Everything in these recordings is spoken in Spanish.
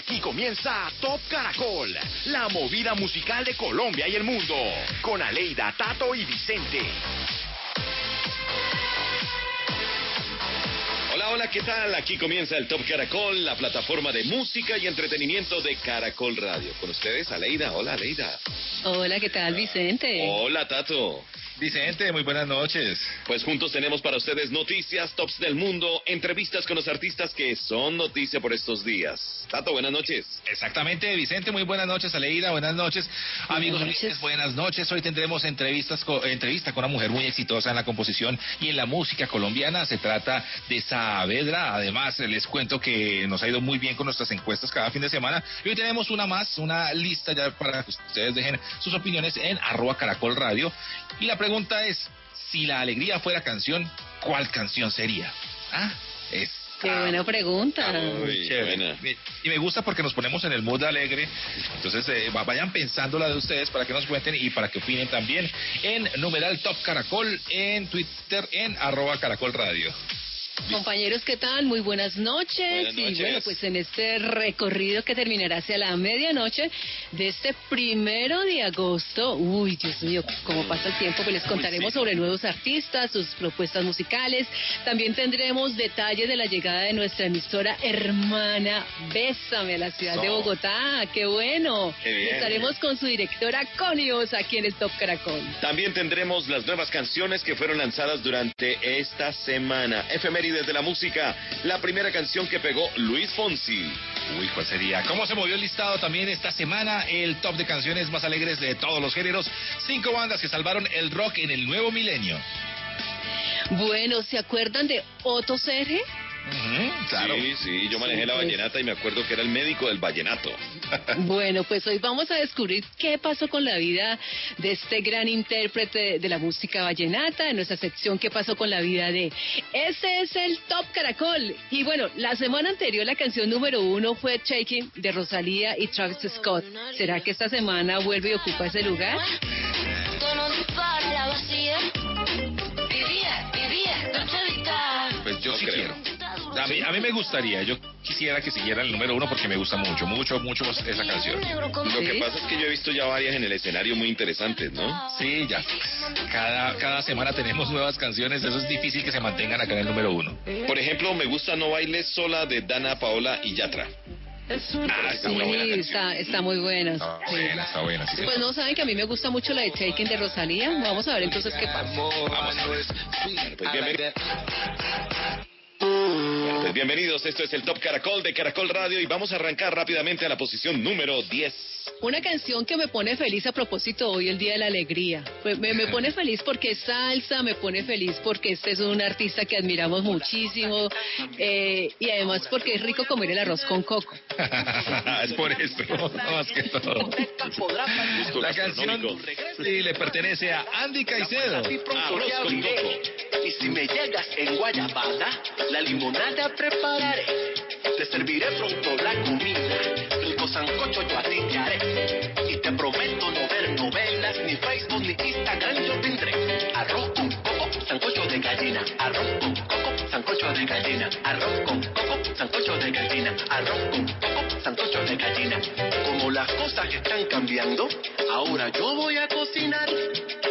Aquí comienza Top Caracol, la movida musical de Colombia y el mundo, con Aleida, Tato y Vicente. Hola, hola, ¿qué tal? Aquí comienza el Top Caracol, la plataforma de música y entretenimiento de Caracol Radio. Con ustedes, Aleida. Hola, Aleida. Hola, ¿qué tal, Vicente? Hola, Tato. Vicente, muy buenas noches. Pues juntos tenemos para ustedes noticias, tops del mundo, entrevistas con los artistas que son noticia por estos días. Tato, buenas noches. Exactamente, Vicente, muy buenas noches, Aleida, buenas noches. Amigos, noches. buenas noches. Hoy tendremos entrevistas entrevista con una mujer muy exitosa en la composición y en la música colombiana. Se trata de Saavedra. Además, les cuento que nos ha ido muy bien con nuestras encuestas cada fin de semana. Y hoy tenemos una más, una lista ya para que ustedes dejen sus opiniones en arroba caracol radio. Y la pregunta es, si la alegría fuera canción, ¿cuál canción sería? Ah, es Qué buena pregunta. Muy buena. Y me gusta porque nos ponemos en el mood alegre. Entonces, eh, vayan pensando la de ustedes para que nos cuenten y para que opinen también en numeral Top Caracol, en Twitter, en arroba Caracol Radio. Compañeros, ¿qué tal? Muy buenas noches. Y bueno, pues en este recorrido que terminará hacia la medianoche de este primero de agosto, uy, Dios mío, cómo pasa el tiempo, pues les contaremos sobre nuevos artistas, sus propuestas musicales. También tendremos detalles de la llegada de nuestra emisora hermana Bésame a la ciudad de Bogotá. ¡Qué bueno! Estaremos con su directora Conios aquí en el Top Caracol. También tendremos las nuevas canciones que fueron lanzadas durante esta semana. Efemérides de la música. La primera canción que pegó Luis Fonsi. Uy, ¿cuál sería? ¿Cómo se movió el listado también esta semana? El top de canciones más alegres de todos los géneros. Cinco bandas que salvaron el rock en el nuevo milenio. Bueno, ¿se acuerdan de Otto Serge? Claro. Sí, sí, yo manejé la vallenata y me acuerdo que era el médico del vallenato. Bueno, pues hoy vamos a descubrir qué pasó con la vida de este gran intérprete de la música vallenata, en nuestra sección qué pasó con la vida de... Ese es el Top Caracol. Y bueno, la semana anterior la canción número uno fue Shaking de Rosalía y Travis Scott. ¿Será que esta semana vuelve y ocupa ese lugar? Pues yo sí quiero. A mí, a mí me gustaría, yo quisiera que siguiera el número uno porque me gusta mucho, mucho, mucho esa canción. Lo que pasa es que yo he visto ya varias en el escenario muy interesantes, ¿no? Sí, ya. Cada, cada semana tenemos nuevas canciones, eso es difícil que se mantengan acá en el número uno. Por ejemplo, me gusta No Bailes Sola de Dana Paola y Yatra. Ah, está, muy buena está, está, muy buena. Está buena, está buena. Sí, pues no saben que a mí me gusta mucho la de Taken de Rosalía. Vamos a ver entonces qué pasa. Vamos a ver. Pues bienvenido. Pues bienvenidos, esto es el Top Caracol de Caracol Radio y vamos a arrancar rápidamente a la posición número 10. Una canción que me pone feliz a propósito hoy, el Día de la Alegría. Pues me, me, pone feliz porque es salsa, me pone feliz porque este es un artista que admiramos muchísimo eh, y además porque es rico comer el arroz con coco. es por eso, más que todo. La canción sí, le pertenece a Andy Caicedo. Arroz con coco. Y si me llegas en Guayabada, la limonada prepararé. Te serviré pronto la comida, rico sancocho yo a ti te haré. Y te prometo no ver novelas, ni Facebook, ni Instagram yo tendré. Arroz con coco, sancocho de gallina. Arroz con coco, sancocho de gallina. Arroz con coco, sancocho de gallina. Arroz con coco, sancocho de gallina. Como las cosas están cambiando, ahora yo voy a cocinar.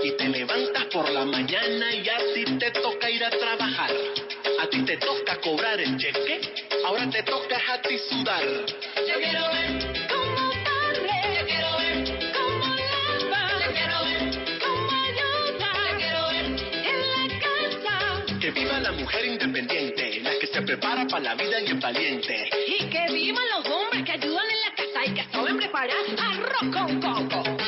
Y te levantas por la mañana y así te toca ir a trabajar. Te toca cobrar el cheque, ahora te toca a ti sudar. Yo quiero ver cómo barre, yo quiero ver cómo lava, yo quiero ver cómo ayuda, yo quiero ver en la casa. Que viva la mujer independiente, la que se prepara para la vida y es valiente. Y que vivan los hombres que ayudan en la casa y que saben preparar arroz con coco.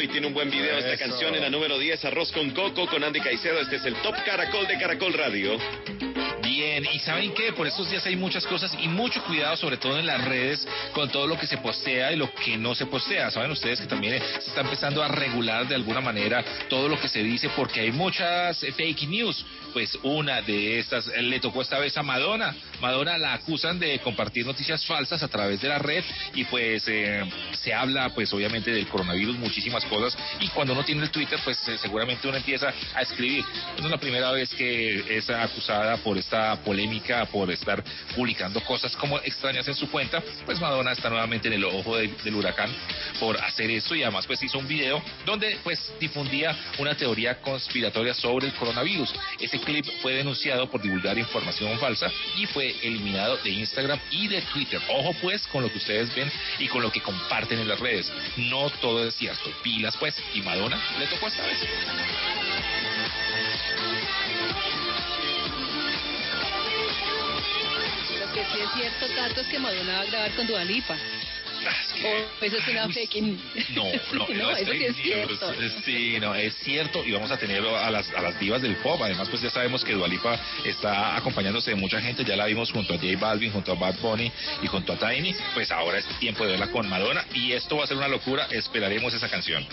Y tiene un buen video esta canción en la número 10, Arroz con Coco con Andy Caicedo. Este es el Top Caracol de Caracol Radio. Bien, y ¿saben qué? Por estos días hay muchas cosas y mucho cuidado, sobre todo en las redes, con todo lo que se postea y lo que no se postea. Saben ustedes que también se está empezando a regular de alguna manera todo lo que se dice porque hay muchas fake news. Pues una de estas le tocó esta vez a Madonna. Madonna la acusan de compartir noticias falsas a través de la red y pues eh, se habla pues obviamente del coronavirus, muchísimas cosas y cuando uno tiene el Twitter pues eh, seguramente uno empieza a escribir. No es la primera vez que es acusada por esta polémica, por estar publicando cosas como extrañas en su cuenta, pues Madonna está nuevamente en el ojo de- del huracán por hacer esto y además pues hizo un video donde pues difundía una teoría conspiratoria sobre el coronavirus. Ese clip fue denunciado por divulgar información falsa y fue eliminado de Instagram y de Twitter. Ojo pues con lo que ustedes ven y con lo que comparten en las redes. No todo es cierto. Pilas pues y Madonna le tocó esta vez. Lo que sí es cierto, Tato, es que Madonna va a grabar con Dualipa. O eso es una fake news. No, no, no, es eso sí fake es news. cierto. Sí, no, es cierto y vamos a tener a las, a las divas del pop. Además, pues ya sabemos que Dualipa está acompañándose de mucha gente. Ya la vimos junto a J Balvin, junto a Bad Bunny y junto a Tiny. Pues ahora es tiempo de verla con Madonna y esto va a ser una locura. Esperaremos esa canción.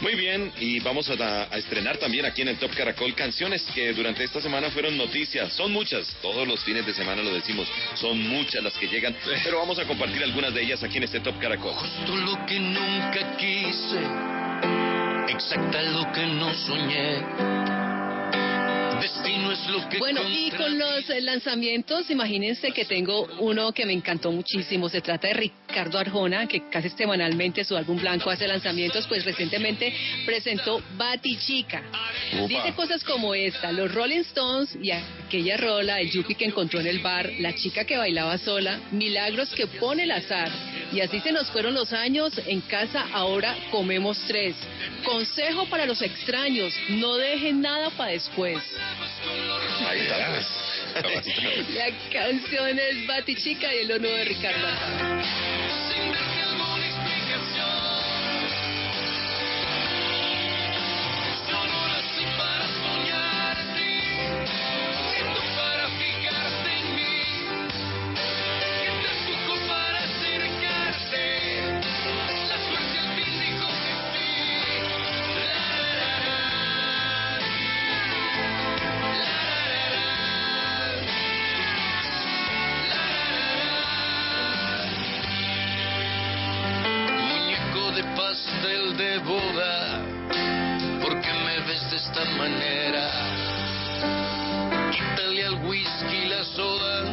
Muy bien, y vamos a, a estrenar también aquí en el Top Caracol canciones que durante esta semana fueron noticias. Son muchas, todos los fines de semana lo decimos, son muchas las que llegan, pero vamos a compartir algunas de ellas aquí en este Top Caracol. Todo lo que nunca quise, exacta lo que no soñé. Destino es lo que Bueno, y con los eh, lanzamientos, imagínense que tengo uno que me encantó muchísimo. Se trata de Ricardo Arjona, que casi semanalmente su álbum blanco hace lanzamientos, pues recientemente presentó Batichica. Upa. Dice cosas como esta, los Rolling Stones y aquella rola, el yuppie que encontró en el bar, la chica que bailaba sola, milagros que pone el azar. Y así se nos fueron los años, en casa ahora comemos tres. Consejo para los extraños, no dejen nada para después. Ahí está. La canción es Batichica y el honor de Ricardo boda, ¿por qué me ves de esta manera? Quítale al whisky la soda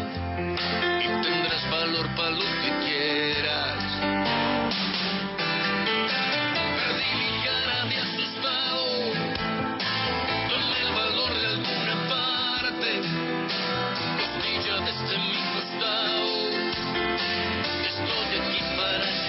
y tendrás valor para lo que quieras. Perdí mi cara de asustado, tomé el valor de alguna parte, costilla desde mi costado. Estoy aquí para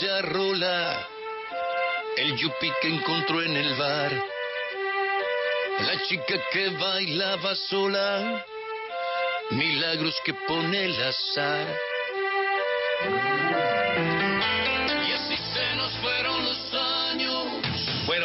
y aquella rola, el yuppie que encontró en el bar, la chica que bailaba sola, milagros que pone el azar.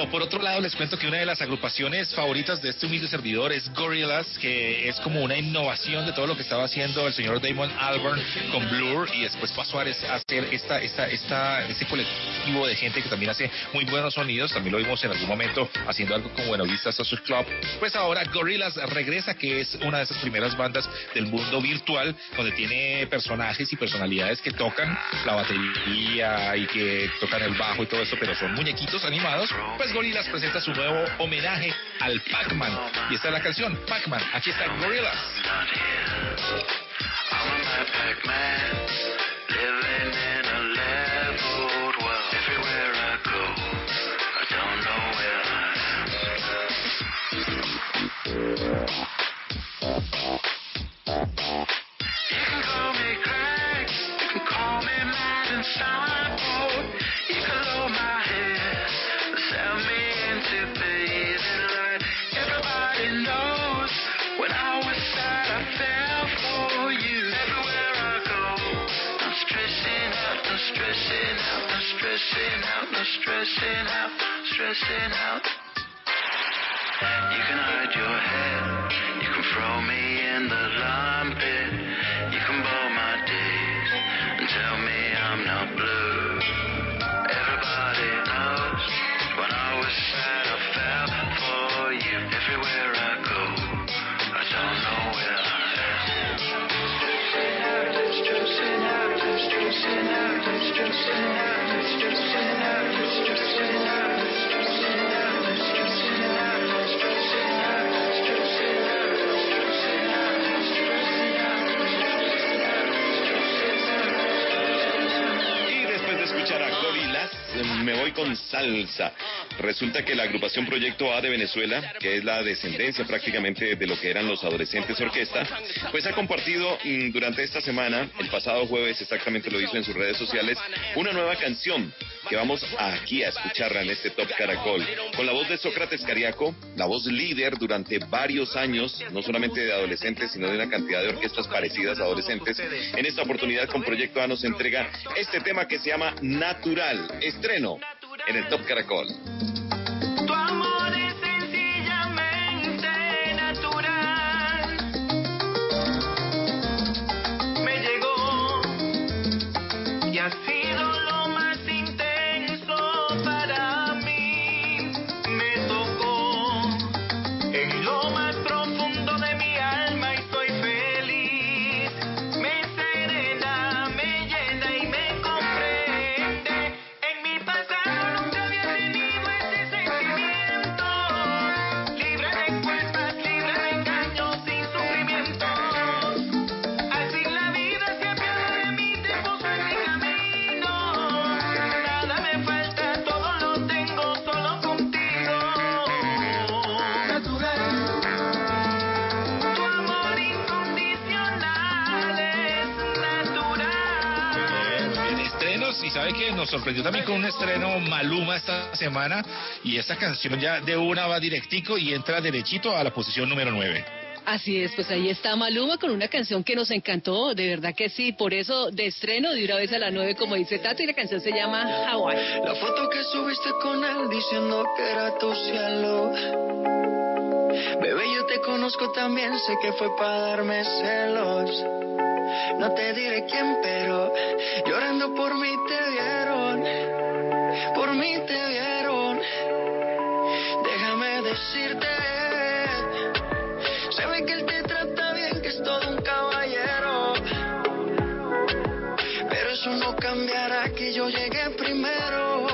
Bueno, por otro lado, les cuento que una de las agrupaciones favoritas de este humilde servidor es Gorillaz, que es como una innovación de todo lo que estaba haciendo el señor Damon Albarn con Blur y después pasó a hacer esta, esta, esta, este colectivo de gente que también hace muy buenos sonidos. También lo vimos en algún momento haciendo algo como Buenavistas Social Club. Pues ahora Gorillaz regresa, que es una de esas primeras bandas del mundo virtual, donde tiene personajes y personalidades que tocan la batería y que tocan el bajo y todo eso, pero son muñequitos animados. Pues Gorillaz presenta su nuevo homenaje al Pac-Man. Y esta es la canción, Pac-Man. Aquí está Gorillaz. I'm a Pac-Man, stressing out, I'm stressing out, stressing out. You can hide your head, you can throw me in the lime pit, you can bow my days and tell me I'm not blue. Everybody knows when I was sad, I fell for you. Everywhere I go, I don't know where I am. Stressing out, stressing out, stressing out, stressing out, Christian me voy con salsa. Resulta que la agrupación Proyecto A de Venezuela, que es la descendencia prácticamente de lo que eran los adolescentes orquesta, pues ha compartido mm, durante esta semana, el pasado jueves exactamente lo hizo en sus redes sociales, una nueva canción que vamos aquí a escucharla en este Top Caracol, con la voz de Sócrates Cariaco, la voz líder durante varios años, no solamente de adolescentes, sino de una cantidad de orquestas parecidas a adolescentes. En esta oportunidad con Proyecto A nos entrega este tema que se llama Natural, estreno en el Top Caracol. Sorprendió también con un estreno Maluma esta semana, y esta canción ya de una va directico y entra derechito a la posición número 9. Así es, pues ahí está Maluma con una canción que nos encantó, de verdad que sí, por eso de estreno de una vez a las nueve, como dice Tato, y la canción se llama Hawaii. La foto que subiste con él diciendo que era tu cielo. Bebé, yo te conozco también, sé que fue para darme celos. No te diré quién, pero llorando por mí te vieron. Mí te vieron. Déjame decirte, se ve que él te trata bien, que es todo un caballero. Pero eso no cambiará que yo llegué primero.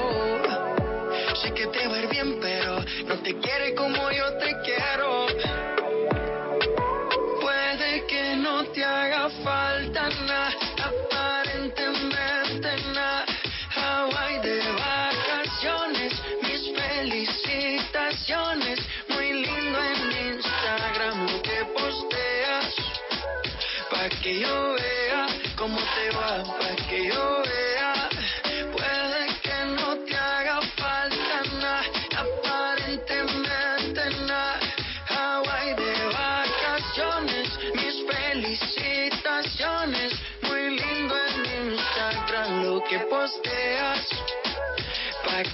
Sé que te va a ir bien, pero no te quiere como yo te quiero.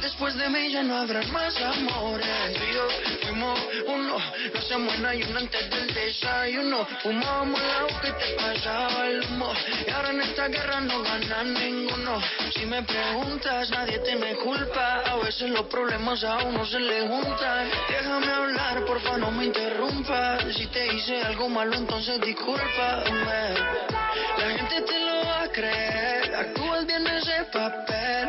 Después de mí ya no habrá más amores. Y yo fuimos uno, no hacemos en ayuno antes del desayuno. Fumábamos el agua que te pasaba el humo. Y ahora en esta guerra no gana ninguno. Si me preguntas, nadie te me culpa. A veces los problemas a uno se le juntan. Déjame hablar, porfa, no me interrumpas. Si te hice algo malo, entonces discúlpame. La gente te lo va a creer. Actúas bien ese papel,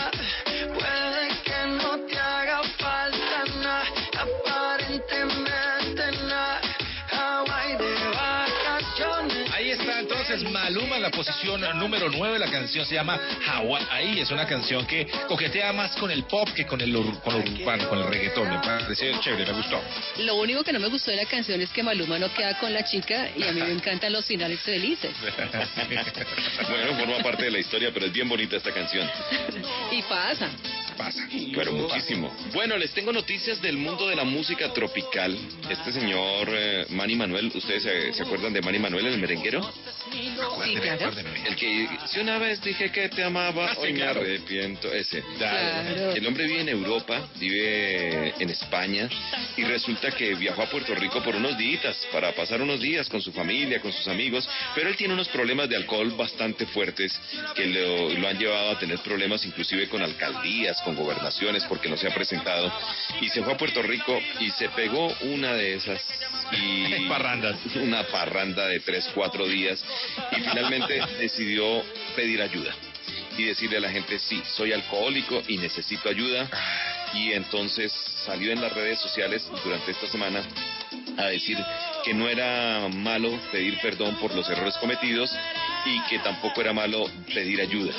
Entonces Maluma en la posición número 9. La canción se llama Hawaii. Ahí es una canción que coquetea más con el pop que con el, ur- con el urbano, con el reggaetón. Me pareció chévere, me gustó. Lo único que no me gustó de la canción es que Maluma no queda con la chica y a mí me encantan los finales felices. Bueno, forma parte de la historia, pero es bien bonita esta canción. Y pasa. Pasa. Pero muchísimo. Bueno, les tengo noticias del mundo de la música tropical. Este señor eh, Manny Manuel, ¿ustedes se, se acuerdan de Manny Manuel, el merenguero? Sí, claro. El que, si una vez dije que te amaba, Ah, sí, hoy claro. me arrepiento. Ese. Claro. El hombre vive en Europa, vive en España y resulta que viajó a Puerto Rico por unos días para pasar unos días con su familia, con sus amigos, pero él tiene unos problemas de alcohol bastante fuertes que lo, lo han llevado a tener problemas inclusive con alcaldías, con gobernaciones porque no se ha presentado y se fue a Puerto Rico y se pegó una de esas y Parrandas. una parranda de tres, cuatro días y finalmente decidió pedir ayuda y decirle a la gente, sí, soy alcohólico y necesito ayuda. Y entonces salió en las redes sociales durante esta semana a decir que no era malo pedir perdón por los errores cometidos y que tampoco era malo pedir ayuda.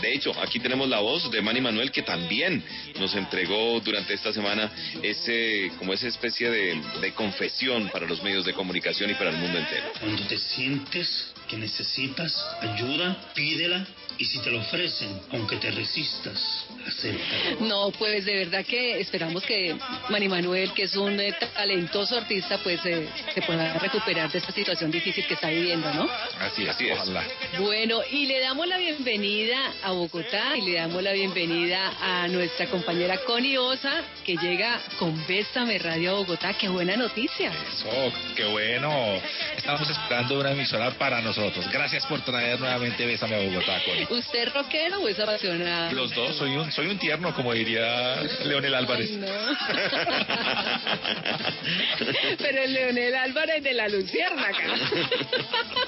De hecho, aquí tenemos la voz de Manny Manuel que también nos entregó durante esta semana ese, como esa especie de, de confesión para los medios de comunicación y para el mundo entero. Cuando te sientes que necesitas ayuda, pídela y si te lo ofrecen, aunque te resistas, acepta. No, pues de verdad que esperamos que Manny Manuel, que es un eh, talentoso artista, pues eh, se pueda recuperar de esta situación difícil que está viviendo, ¿no? Así es, Así es. ojalá. Bueno, y le damos la bienvenida a Bogotá y le damos la bienvenida a nuestra compañera Connie Osa, que llega con Bésame Radio a Bogotá. ¡Qué buena noticia! Eso, qué bueno. Estamos esperando una emisora para nosotros nosotros. Gracias por traer nuevamente Bésame a Bogotá, Connie. ¿Usted es rockero o es apasionado? Los dos, soy un, soy un tierno, como diría Leonel Álvarez. No. Pero el Leonel Álvarez de la Luciérnaga.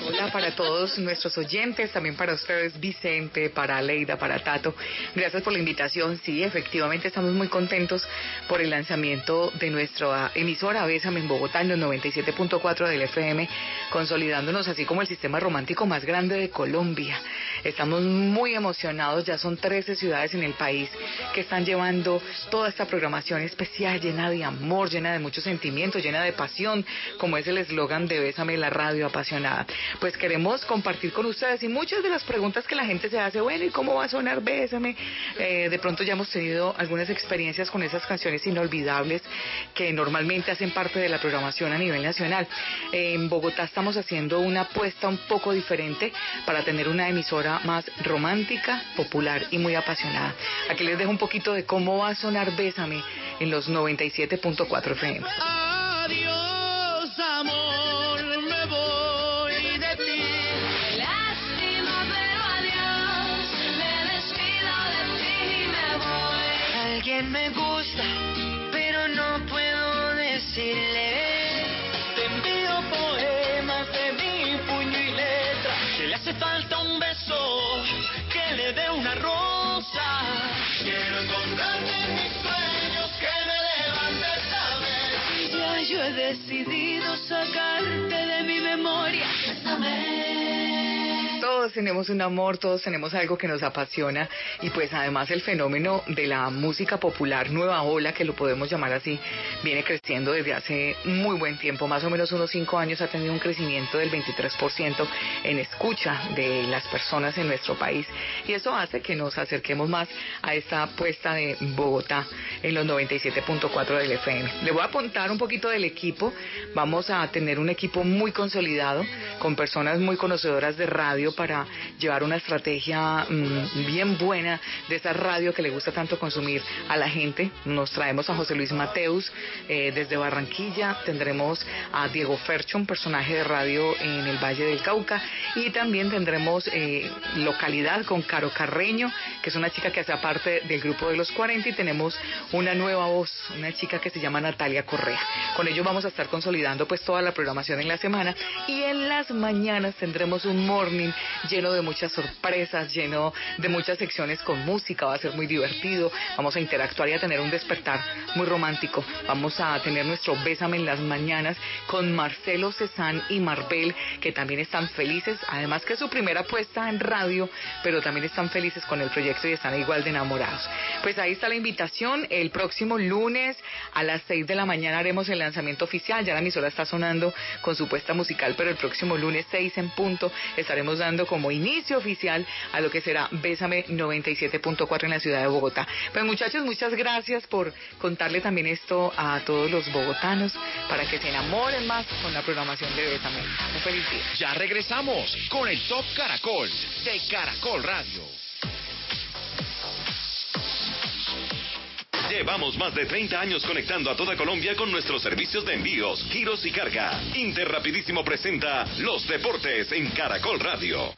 Hola para todos nuestros oyentes, también para ustedes, Vicente, para Leida, para Tato. Gracias por la invitación. Sí, efectivamente estamos muy contentos por el lanzamiento de nuestra emisora Bésame en Bogotá en los 97.4 del FM, consolidándonos así como el sistema romántico más grande de Colombia. Estamos muy emocionados, ya son 13 ciudades en el país que están llevando toda esta programación especial llena de amor, llena de muchos sentimientos, llena de pasión, como es el eslogan de Bésame la radio apasionada. Pues queremos compartir con ustedes y muchas de las preguntas que la gente se hace, bueno, ¿y cómo va a sonar Bésame? Eh, de pronto ya hemos tenido algunas experiencias con esas canciones inolvidables que normalmente hacen parte de la programación a nivel nacional. En Bogotá estamos haciendo una apuesta un poco diferente para tener una emisora más romántica, popular y muy apasionada. Aquí les dejo un poquito de cómo va a sonar Bésame en los 97.4 FM. Adiós, amor, me voy de ti. Lástima, pero adiós. Me despido de ti y me voy. Alguien me gusta, pero no puedo decirle. Decidido sacarte de mi memoria. Bésame. Todos tenemos un amor, todos tenemos algo que nos apasiona y pues además el fenómeno de la música popular nueva ola, que lo podemos llamar así, viene creciendo desde hace muy buen tiempo, más o menos unos cinco años ha tenido un crecimiento del 23% en escucha de las personas en nuestro país. Y eso hace que nos acerquemos más a esta apuesta de Bogotá en los 97.4 del FM. Le voy a apuntar un poquito del equipo, vamos a tener un equipo muy consolidado con personas muy conocedoras de radio para llevar una estrategia mm, bien buena de esa radio que le gusta tanto consumir a la gente. Nos traemos a José Luis Mateus eh, desde Barranquilla, tendremos a Diego Fercho, un personaje de radio en el Valle del Cauca, y también tendremos eh, localidad con Caro Carreño, que es una chica que hace parte del grupo de los 40, y tenemos una nueva voz, una chica que se llama Natalia Correa. Con ello vamos a estar consolidando pues toda la programación en la semana y en las mañanas tendremos un morning lleno de muchas sorpresas, lleno de muchas secciones con música, va a ser muy divertido, vamos a interactuar y a tener un despertar muy romántico. Vamos a tener nuestro Bésame en las mañanas con Marcelo Cezán y Marbel, que también están felices, además que es su primera apuesta en radio, pero también están felices con el proyecto y están igual de enamorados. Pues ahí está la invitación, el próximo lunes a las 6 de la mañana haremos el lanzamiento oficial, ya la emisora está sonando con su puesta musical, pero el próximo lunes 6 en punto estaremos dando como inicio oficial a lo que será Bésame 97.4 en la ciudad de Bogotá. Pues muchachos, muchas gracias por contarle también esto a todos los bogotanos para que se enamoren más con la programación de Bésame. Un feliz día. Ya regresamos con el Top Caracol de Caracol Radio. Llevamos más de 30 años conectando a toda Colombia con nuestros servicios de envíos, giros y carga. Interrapidísimo presenta Los Deportes en Caracol Radio.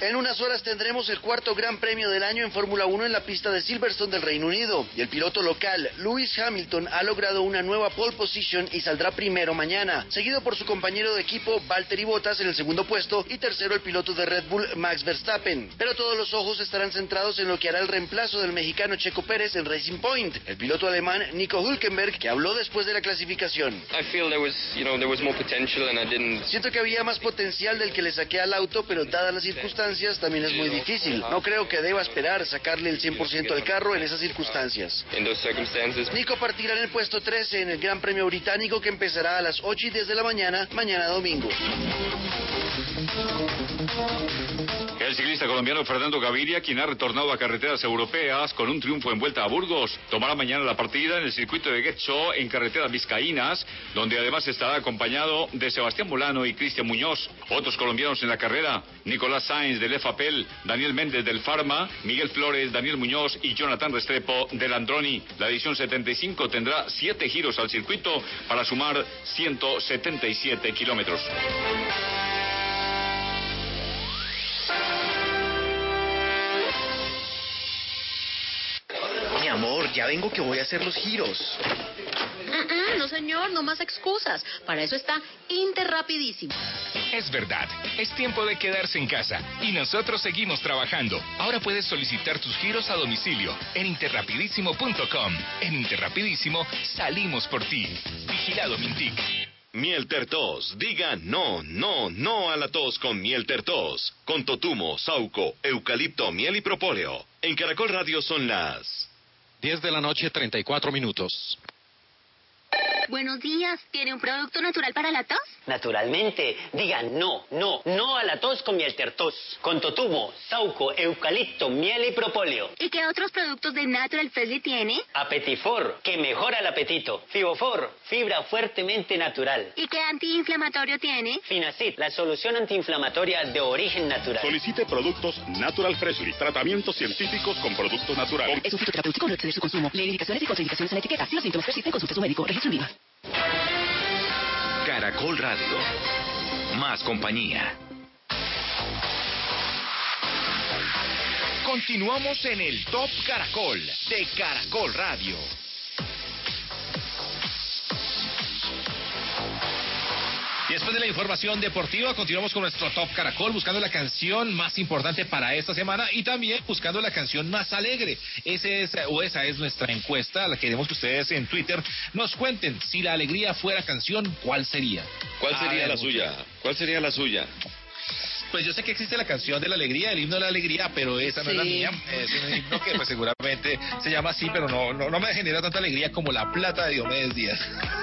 En unas horas tendremos el cuarto Gran Premio del año en Fórmula 1 en la pista de Silverstone del Reino Unido. Y el piloto local, Lewis Hamilton, ha logrado una nueva pole position y saldrá primero mañana, seguido por su compañero de equipo, Valtteri Bottas, en el segundo puesto, y tercero el piloto de Red Bull, Max Verstappen. Pero todos los ojos estarán centrados en lo que hará el reemplazo del mexicano Checo Pérez en Racing Point, el piloto alemán Nico Hülkenberg, que habló después de la clasificación. Siento que había más potencial del que le saqué al auto, pero dadas las circunstancias también es muy difícil. No creo que deba esperar sacarle el 100% al carro en esas circunstancias. Nico partirá en el puesto 13 en el Gran Premio Británico que empezará a las 8 y 10 de la mañana, mañana domingo. El ciclista colombiano Fernando Gaviria, quien ha retornado a carreteras europeas con un triunfo en vuelta a Burgos, tomará mañana la partida en el circuito de Getxo en carreteras vizcaínas, donde además estará acompañado de Sebastián Molano y Cristian Muñoz. Otros colombianos en la carrera, Nicolás Sainz del EFAPEL, Daniel Méndez del Farma, Miguel Flores, Daniel Muñoz y Jonathan Restrepo del Androni. La edición 75 tendrá siete giros al circuito para sumar 177 kilómetros. Ya vengo que voy a hacer los giros. No, señor, no más excusas. Para eso está Interrapidísimo. Es verdad, es tiempo de quedarse en casa y nosotros seguimos trabajando. Ahora puedes solicitar tus giros a domicilio en interrapidísimo.com. En Interrapidísimo salimos por ti. Vigilado Mintic. Miel Tertos, diga no, no, no a la tos con Miel Tertos, con totumo, sauco, eucalipto, miel y propóleo. En Caracol Radio son las 10 de la noche, 34 minutos. Buenos días. ¿Tiene un producto natural para la tos? Naturalmente, diga no, no, no a la tos con miel tertos, con totumo, sauco, eucalipto, miel y propóleo. ¿Y qué otros productos de Natural Freshly tiene? Apetifor, que mejora el apetito. Fibofor, fibra fuertemente natural. ¿Y qué antiinflamatorio tiene? Finacid, la solución antiinflamatoria de origen natural. Solicite productos Natural Freshly, tratamientos científicos con productos naturales. Es un fitoterapéutico, no exceder su consumo. Lee indicaciones y contraindicaciones en la etiqueta. Si los síntomas persisten, consulte a su médico. Registro en viva. Caracol Radio. Más compañía. Continuamos en el Top Caracol de Caracol Radio. Y después de la información deportiva, continuamos con nuestro Top Caracol, buscando la canción más importante para esta semana y también buscando la canción más alegre. Ese es, o esa es nuestra encuesta, la que queremos que ustedes en Twitter nos cuenten. Si la alegría fuera canción, ¿cuál sería? ¿Cuál sería ver, la muchachos. suya? ¿Cuál sería la suya? Pues yo sé que existe la canción de la alegría, el himno de la alegría, pero esa no es la mía. Es un himno que pues, seguramente se llama así, pero no, no, no me genera tanta alegría como la plata de Diomedes Díaz.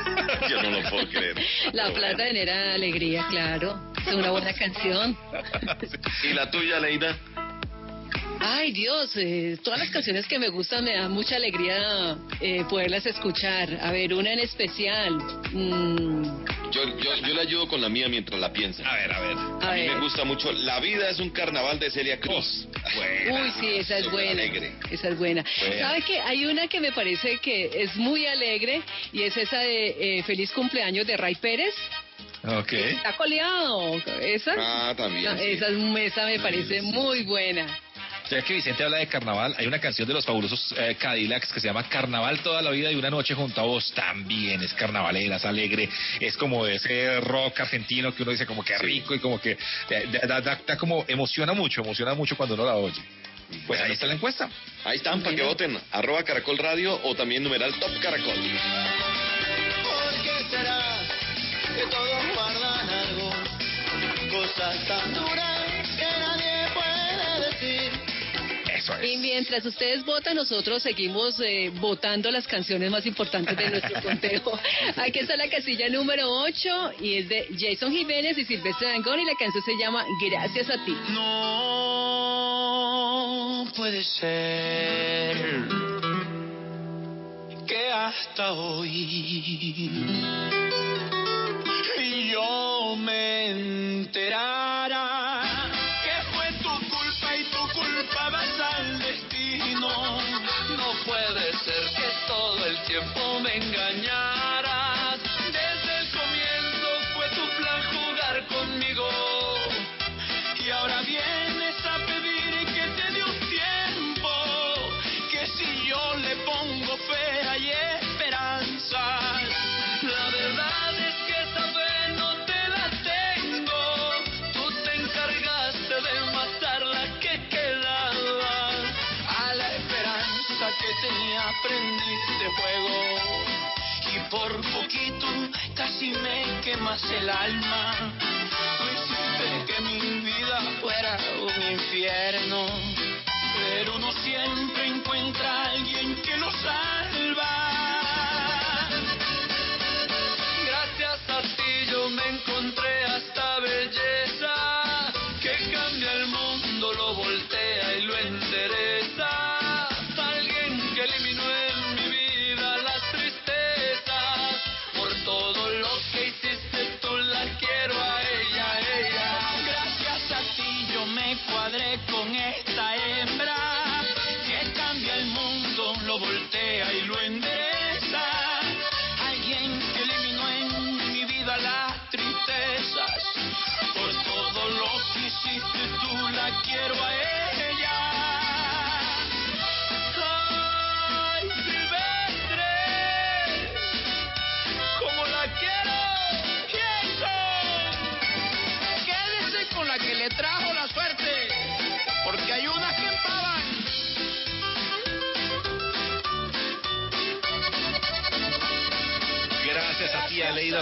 Yo no lo puedo creer. La plata genera alegría, claro. Es una buena canción. ¿Y la tuya, Leida? Ay, Dios, eh, todas las canciones que me gustan me dan mucha alegría eh, poderlas escuchar. A ver, una en especial. Mm, Yo, yo, yo le ayudo con la mía mientras la piensa. A ver, a ver. A mí ver. me gusta mucho. La vida es un carnaval de Celia Cruz. Uy, sí, esa es buena. alegre. Esa es buena. Buena. ¿Sabe que Hay una que me parece que es muy alegre y es esa de eh, Feliz cumpleaños de Ray Pérez. Ok. ¿Está coleado? ¿Esa? Ah, también. No, sí. esa, es- esa me parece muy buena. Ya que Vicente habla de carnaval, hay una canción de los fabulosos eh, Cadillacs que se llama Carnaval toda la vida y una noche junto a vos también es carnavalera, es alegre, es como ese rock argentino que uno dice como que rico y como que eh, da, da- da- da como emociona mucho, emociona mucho cuando uno la oye. Pues ahí está la encuesta. Ahí están, para que voten. Arroba Caracol Radio o también numeral Top Caracol. ¿Por qué será que todos guardan algo? Cosas tan duras Eso Y mientras ustedes votan, nosotros seguimos eh, votando las canciones más importantes de nuestro conteo. Aquí está la casilla número 8 y es de Jason Jiménez y Silvestre Dangón y la canción se llama Gracias a ti. No puede ser que hasta hoy yo me enterara todo el tiempo me engañaras. Desde el comienzo fue tu plan jugar conmigo. Y ahora vienes a pedir que te dé un tiempo, que si yo le pongo fe hay esperanza. La verdad es que esa fe no te la tengo, tú te encargaste de matar la que quedaba. A la esperanza que tenía y por poquito casi me quemas el alma. Tú hiciste que mi vida fuera un infierno, pero uno siempre encuentra a alguien que lo salva.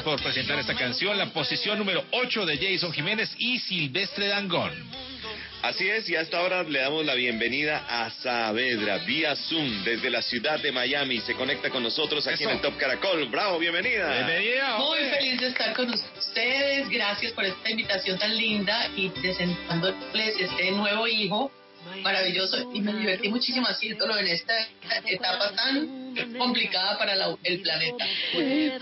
Por presentar esta canción. La posición número 8 de Jason Jiménez y Silvestre Dangón. Así es, y hasta ahora le damos la bienvenida a Saavedra vía Zoom desde la ciudad de Miami. Se conecta con nosotros aquí en el Top Caracol. Bravo, bienvenida. Muy feliz de estar con ustedes. Gracias por esta invitación tan linda y presentándoles este nuevo hijo maravilloso. Y me divertí muchísimo haciéndolo en esta etapa tan complicada para la- el planeta.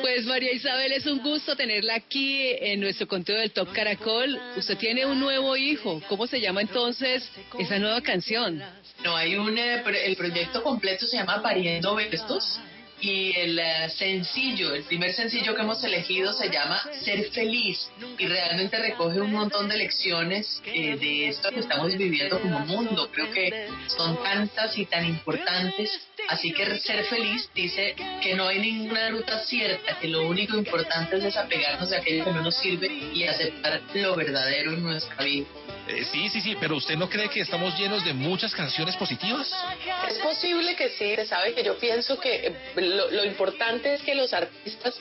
Pues María Isabel, es un gusto tenerla aquí en nuestro conteo del Top Caracol. Usted tiene un nuevo hijo. ¿Cómo se llama entonces esa nueva canción? No, hay un, eh, el proyecto completo se llama Pariendo Bestos y el eh, sencillo, el primer sencillo que hemos elegido se llama Ser Feliz y realmente recoge un montón de lecciones eh, de esto que estamos viviendo como mundo. Creo que son tantas y tan importantes. Así que ser feliz dice que no hay ninguna ruta cierta, que lo único importante es desapegarnos de aquello que no nos sirve y aceptar lo verdadero en nuestra vida. Eh, sí, sí, sí, pero ¿usted no cree que estamos llenos de muchas canciones positivas? Es posible que sí, se sabe que yo pienso que eh, lo, lo importante es que los artistas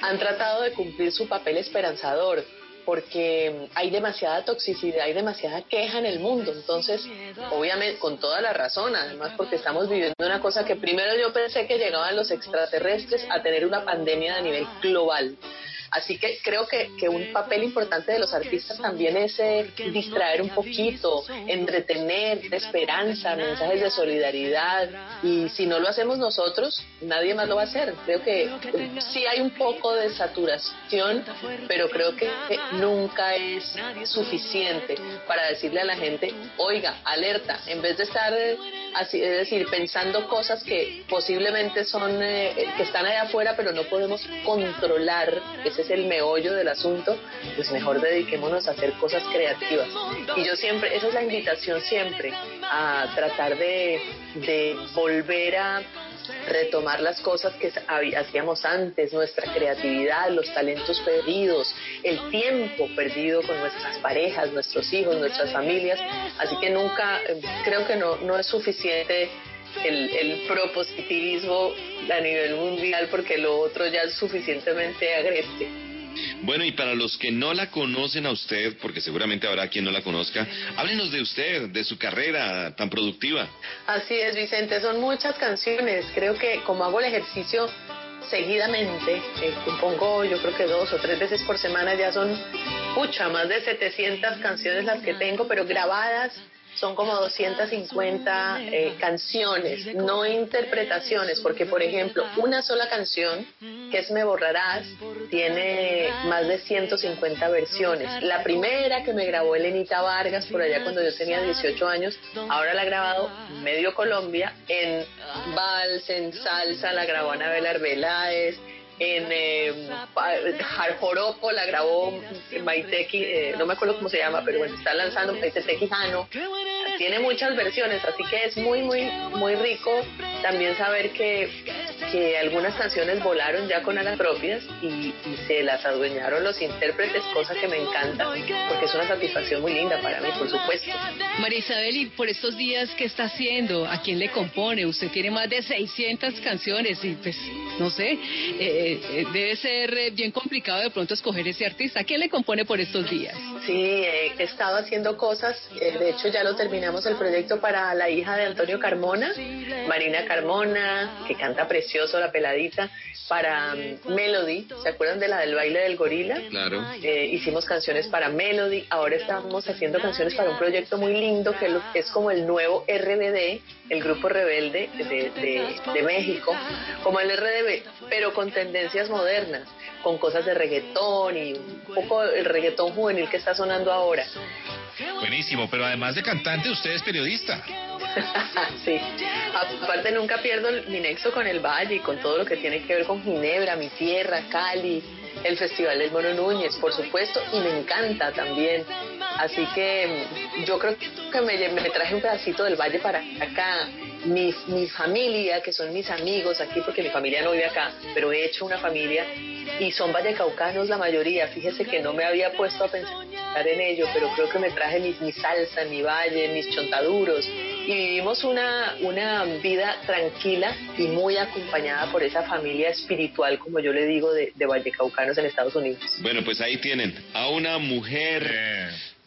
han tratado de cumplir su papel esperanzador, porque hay demasiada toxicidad, hay demasiada queja en el mundo, entonces, obviamente, con toda la razón, además porque estamos viviendo una cosa que primero yo pensé que llegaban los extraterrestres a tener una pandemia a nivel global. Así que creo que, que un papel importante de los artistas también es eh, distraer un poquito, entretener, de esperanza, mensajes de solidaridad. Y si no lo hacemos nosotros, nadie más lo va a hacer. Creo que sí hay un poco de saturación, pero creo que nunca es suficiente para decirle a la gente, oiga, alerta, en vez de estar... eh, Así, es decir, pensando cosas que posiblemente son, eh, que están allá afuera, pero no podemos controlar, ese es el meollo del asunto, pues mejor dediquémonos a hacer cosas creativas. Y yo siempre, esa es la invitación siempre, a tratar de, de volver a retomar las cosas que hacíamos antes, nuestra creatividad, los talentos perdidos, el tiempo perdido con nuestras parejas, nuestros hijos, nuestras familias. Así que nunca, creo que no, no es suficiente el, el propositivismo a nivel mundial porque lo otro ya es suficientemente agreste. Bueno, y para los que no la conocen a usted, porque seguramente habrá quien no la conozca, háblenos de usted, de su carrera tan productiva. Así es, Vicente, son muchas canciones. Creo que como hago el ejercicio seguidamente, eh, compongo yo creo que dos o tres veces por semana, ya son, pucha, más de 700 canciones las que tengo, pero grabadas son como 250 eh, canciones, no interpretaciones, porque por ejemplo, una sola canción, que es Me Borrarás, tiene más de 150 versiones. La primera que me grabó Elenita Vargas por allá cuando yo tenía 18 años, ahora la ha grabado medio Colombia en vals, en salsa, la grabó Anabel Arbeláez, en eh, la grabó Maiteki, eh, no me acuerdo cómo se llama, pero bueno, está lanzando Maiteki Quijano. Tiene muchas versiones, así que es muy, muy, muy rico también saber que, que algunas canciones volaron ya con alas propias y, y se las adueñaron los intérpretes, cosa que me encanta, porque es una satisfacción muy linda para mí, por supuesto. María Isabel, y por estos días, ¿qué está haciendo? ¿A quién le compone? Usted tiene más de 600 canciones y pues, no sé, eh, eh, debe ser eh, bien complicado de pronto escoger ese artista. ¿A quién le compone por estos días? Sí, eh, he estado haciendo cosas. eh, de hecho, ya lo terminamos el proyecto para la hija de Antonio Carmona, Marina Carmona, que canta precioso la peladita, para mm, Melody. ¿Se acuerdan de la del baile del gorila? Claro. Eh, hicimos canciones para Melody, ahora estamos haciendo canciones para un proyecto muy lindo que lo- es como el nuevo RBD, el grupo rebelde de, de- de México, como el RDB, pero con tendencias modernas, con cosas de reggaetón y un poco el reggaetón juvenil que está sonando ahora. Buenísimo, pero además de cantante, usted es periodista. sí, aparte nunca pierdo mi nexo con el valle y con todo lo que tiene que ver con Ginebra, mi tierra, Cali, el Festival del Mono Núñez, por supuesto, y me encanta también. Así que mm, yo creo que me, me traje un pedacito del valle para acá. Mi, mi familia, que son mis amigos aquí, porque mi familia no vive acá, pero he hecho una familia y son vallecaucanos la mayoría. Fíjese que no me había puesto a pensar en ello, pero creo que me traje mis, mi salsa, mi valle, mis chontaduros y vivimos una, una vida tranquila y muy acompañada por esa familia espiritual, como yo le digo, de, de vallecaucanos en Estados Unidos. Bueno, pues ahí tienen a una mujer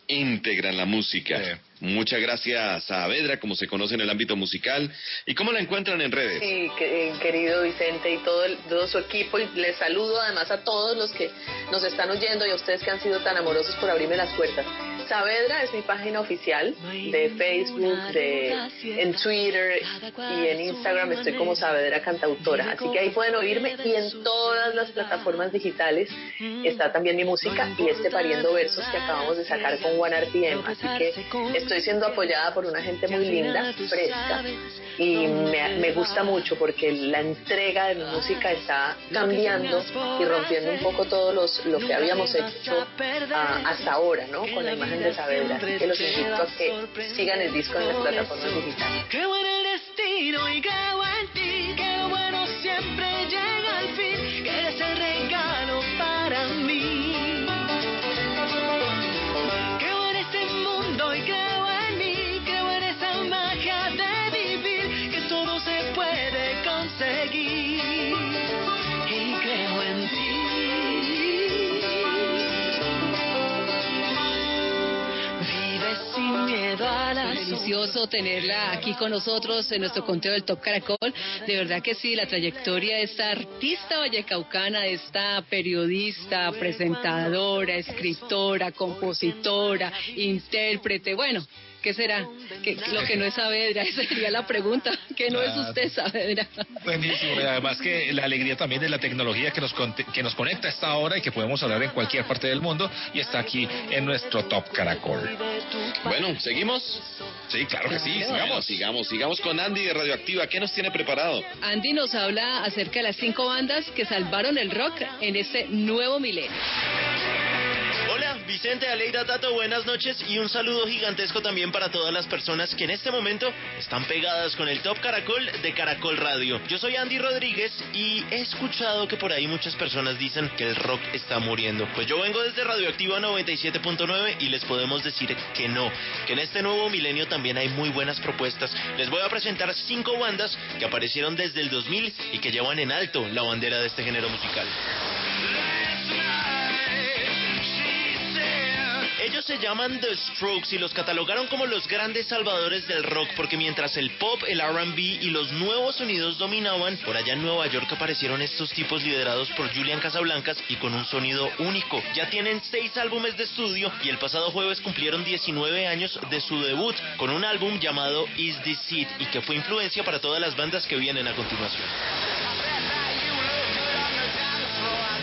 íntegra en la música. Muchas gracias a Saavedra, como se conoce en el ámbito musical. ¿Y cómo la encuentran en redes? Sí, que- eh, querido Vicente y todo, el- todo su equipo. Y les saludo además a todos los que nos están oyendo y a ustedes que han sido tan amorosos por abrirme las puertas. Saavedra es mi página oficial de Facebook, de en Twitter y en Instagram estoy como Saavedra Cantautora. Así que ahí pueden oírme y en todas las plataformas digitales está también mi música y este Pariendo Versos que acabamos de sacar con One RPM. Así que estoy siendo apoyada por una gente muy linda, fresca y me, gusta mucho porque la entrega de mi música está cambiando y rompiendo un poco todo los, lo que habíamos hecho ah, hasta ahora, ¿no? Con la imagen de Saavedra. Así que los invito a que sigan el disco en las plataformas digitales. Qué bueno el destino y creo en bueno siempre llega al fin. Sin miedo a la Delicioso tenerla aquí con nosotros en nuestro conteo del Top Caracol. De verdad que sí, la trayectoria de esta artista vallecaucana, de esta periodista, presentadora, escritora, compositora, intérprete, bueno. ¿Qué será? ¿Qué- lo que no es Saavedra, esa sería la pregunta. ¿Qué no es usted, Saavedra? Buenísimo, y además que la alegría también de la tecnología que nos, conte- que nos conecta a esta hora y que podemos hablar en cualquier parte del mundo y está aquí en nuestro Top Caracol. Bueno, ¿seguimos? Sí, claro que sí, Bueno, sigamos. sigamos, sigamos con Andy de Radioactiva. ¿Qué nos tiene preparado? Andy nos habla acerca de las cinco bandas que salvaron el rock en este nuevo milenio. Hola, Vicente Aleida Tato, buenas noches y un saludo gigantesco también para todas las personas que en este momento están pegadas con el Top Caracol de Caracol Radio. Yo soy Andy Rodríguez y he escuchado que por ahí muchas personas dicen que el rock está muriendo. Pues yo vengo desde Radioactiva 97.9 y les podemos decir que no, que en este nuevo milenio también hay muy buenas propuestas. Les voy a presentar cinco bandas que aparecieron desde el 2000 y que llevan en alto la bandera de este género musical. Ellos se llaman The Strokes y los catalogaron como los grandes salvadores del rock porque mientras el pop, el RB y los nuevos sonidos dominaban, por allá en Nueva York aparecieron estos tipos liderados por Julian Casablancas y con un sonido único. Ya tienen seis álbumes de estudio y el pasado jueves cumplieron 19 años de su debut con un álbum llamado Is This It y que fue influencia para todas las bandas que vienen a continuación.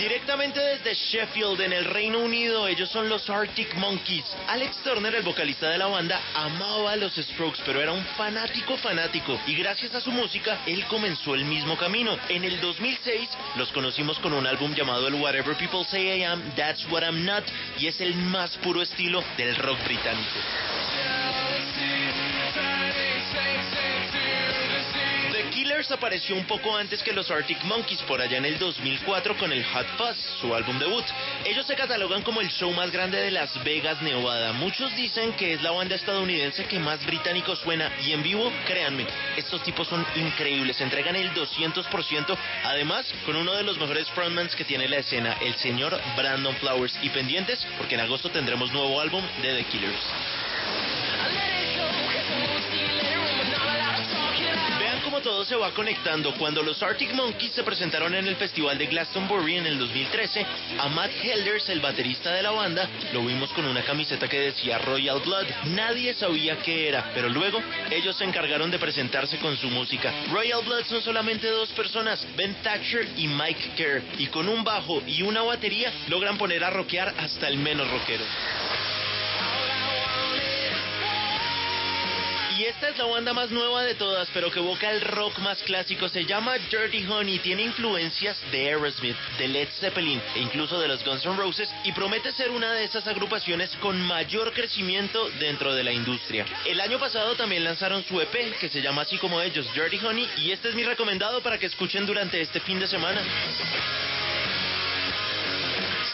Directamente desde Sheffield, en el Reino Unido, ellos son los Arctic Monkeys. Alex Turner, el vocalista de la banda, amaba a los Strokes, pero era un fanático fanático. Y gracias a su música, él comenzó el mismo camino. En el 2006, los conocimos con un álbum llamado el Whatever People Say I Am, That's What I'm Not, y es el más puro estilo del rock británico. Apareció un poco antes que los Arctic Monkeys, por allá en el 2004 con el Hot Fuzz, su álbum debut. Ellos se catalogan como el show más grande de Las Vegas, Nevada. Muchos dicen que es la banda estadounidense que más británico suena y en vivo, créanme, estos tipos son increíbles, entregan el 200%, además con uno de los mejores frontmans que tiene la escena, el señor Brandon Flowers. Y pendientes, porque en agosto tendremos nuevo álbum de The Killers. Todo se va conectando. Cuando los Arctic Monkeys se presentaron en el festival de Glastonbury en el 2013, a Matt Helders, el baterista de la banda, lo vimos con una camiseta que decía Royal Blood. Nadie sabía qué era, pero luego ellos se encargaron de presentarse con su música. Royal Blood son solamente dos personas, Ben Thatcher y Mike Kerr, y con un bajo y una batería logran poner a rockear hasta el menos rockero. Y esta es la banda más nueva de todas, pero que evoca el rock más clásico. Se llama Dirty Honey, tiene influencias de Aerosmith, de Led Zeppelin e incluso de los Guns N' Roses y promete ser una de esas agrupaciones con mayor crecimiento dentro de la industria. El año pasado también lanzaron su EP, que se llama así como ellos, Dirty Honey, y este es mi recomendado para que escuchen durante este fin de semana.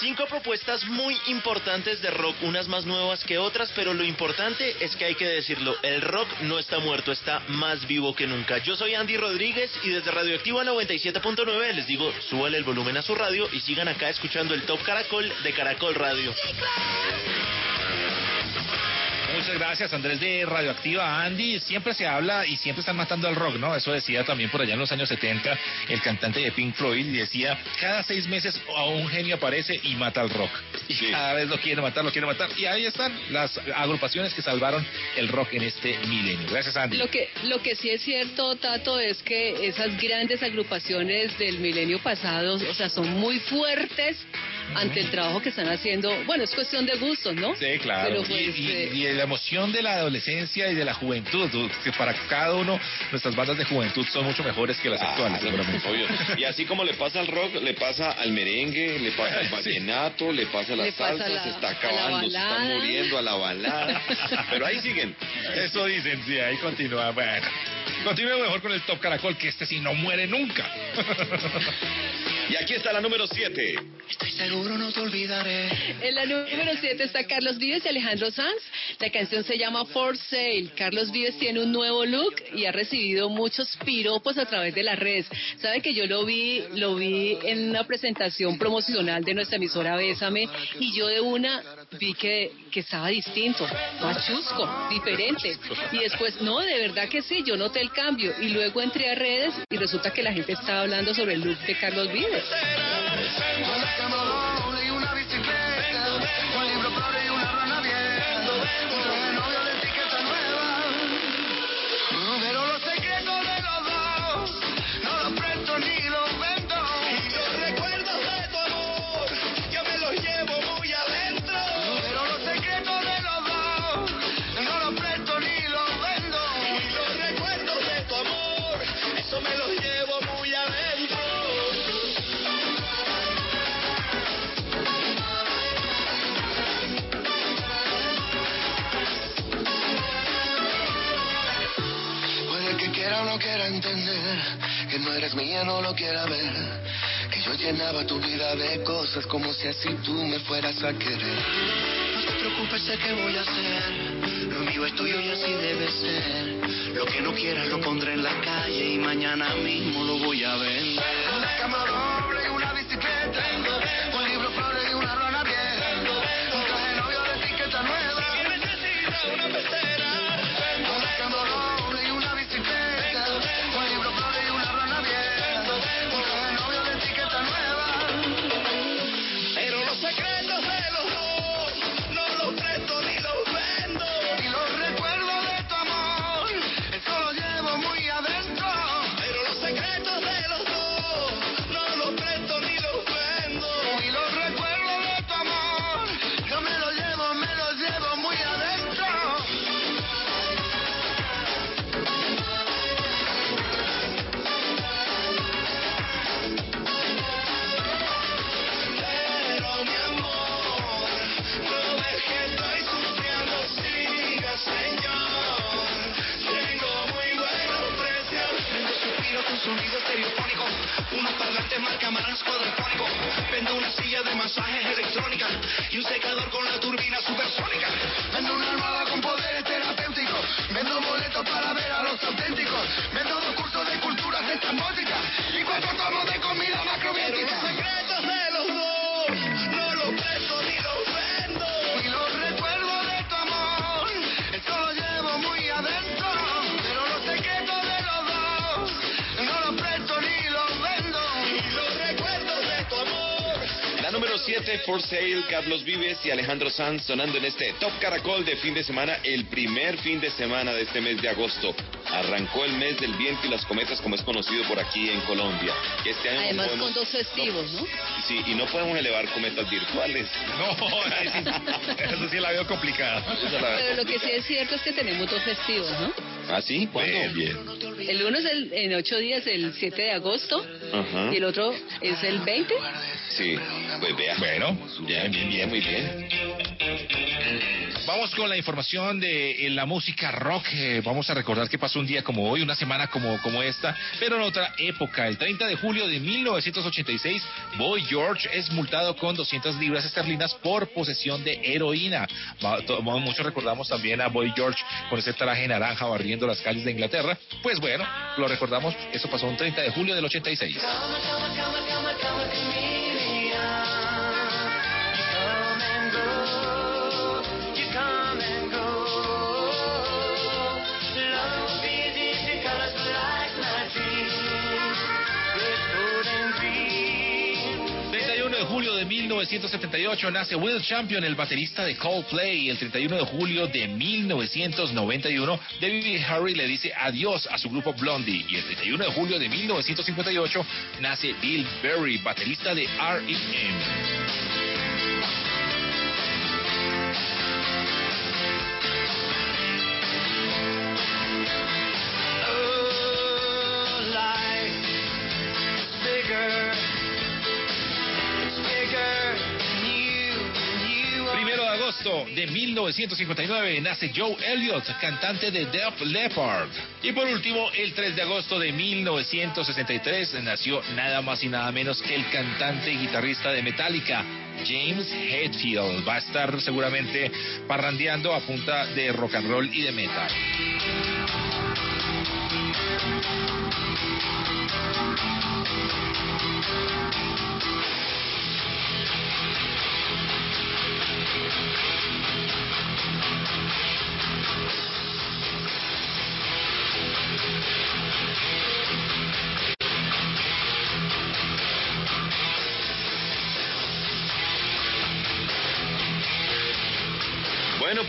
Cinco propuestas muy importantes de rock, unas más nuevas que otras, pero lo importante es que hay que decirlo, el rock no está muerto, está más vivo que nunca. Yo soy Andy Rodríguez y desde Radioactiva 97.9 les digo, súbale el volumen a su radio y sigan acá escuchando el Top Caracol de Caracol Radio. Muchas gracias, Andrés de Radioactiva. Andy, siempre se habla y siempre están matando al rock, ¿no? Eso decía también por allá en los años 70 el cantante de Pink Floyd y decía, cada seis meses a un genio aparece y mata al rock. Y cada vez lo quiere matar, lo quiere matar. Y ahí están las agrupaciones que salvaron el rock en este milenio. Gracias, Andy. Lo que, lo que sí es cierto, Tato, es que esas grandes agrupaciones del milenio pasado, o sea, son muy fuertes ante el trabajo que están haciendo. Bueno, es cuestión de gustos, ¿no? Sí, claro. Pero Y- pues, y, eh, y la emoción de la adolescencia y de la juventud, que para cada uno nuestras bandas de juventud son mucho mejores que las actuales, seguramente. Obvio. Y así como le pasa al rock, le pasa al merengue, le pasa al vallenato, le pasa a las salsas, la- se está acabando, se está muriendo a la balada. Pero ahí siguen. Eso dicen, sí, ahí continúa. Bueno, continúe mejor con el Top Caracol, que este sí no muere nunca. Y aquí está la número 7. Estoy seguro no te olvidaré. En la número 7 está Carlos Vives y Alejandro Sanz. La canción se llama For Sale. Carlos Vives tiene un nuevo look y ha recibido muchos piropos a través de las redes. Sabe que yo lo vi, lo vi en una presentación promocional de nuestra emisora Bésame y yo de una vi que, que estaba distinto, más chusco, diferente. Y después, no, de verdad que sí, yo noté el cambio. Y luego entré a redes y resulta que la gente estaba hablando sobre el look de Carlos Vives. Eres mía, no lo quiera ver. Que yo llenaba tu vida de cosas como si así tú me fueras a querer. No te preocupes, sé qué voy a hacer. Lo mío es tuyo y así debe ser. Lo que no quieras lo pondré en la calle y mañana mismo lo voy a vender. Una cama doble y una bicicleta. Un libro flores y una rana y cuatro tomos de comida macrobiótica. Pero los secretos de los dos no los presto ni los vendo. Y los recuerdos de tu amor, eso lo llevo muy adentro. Pero los secretos de los dos no los presto ni los vendo. Y los recuerdos de tu amor. La número 7, For Sale, Carlos Vives y Alejandro Sanz sonando en este Top Caracol de fin de semana, el primer fin de semana de este mes de agosto. Arrancó el mes del viento y las cometas como es conocido por aquí en Colombia. Y este año no Además podemos- con dos festivos, ¿no? Sí, y no podemos elevar cometas virtuales. No, eso sí la veo complicada. Pero lo que sí es cierto es que tenemos dos festivos, ¿no? ¿Ah, sí? ¿Cuándo? Bien. El uno es el, en ocho días, el 7 de agosto, Ajá. y el otro es el 20. Sí, pues vea. Bueno, bien, bien, bien, muy bien. Vamos con la información de eh, la música rock. Eh, vamos a recordar que pasó un día como hoy, una semana como, como esta, pero en otra época. El 30 de julio de 1986, Boy George es multado con 200 libras esterlinas por posesión de heroína. Muchos recordamos también a Boy George con ese traje naranja barriendo las calles de Inglaterra. Pues bueno, lo recordamos, eso pasó un 30 de julio del 86. Come, come, come, come, come, come to me. Julio de 1978 nace Will Champion, el baterista de Coldplay. Y el 31 de julio de 1991, David Harry le dice adiós a su grupo Blondie. Y el 31 de julio de 1958 nace Bill Berry, baterista de R.E.M. Agosto de 1959 nace Joe Elliott, cantante de Def Leppard. Y por último, el 3 de agosto de 1963 nació nada más y nada menos que el cantante y guitarrista de Metallica, James Hetfield. Va a estar seguramente parrandeando a punta de rock and roll y de metal.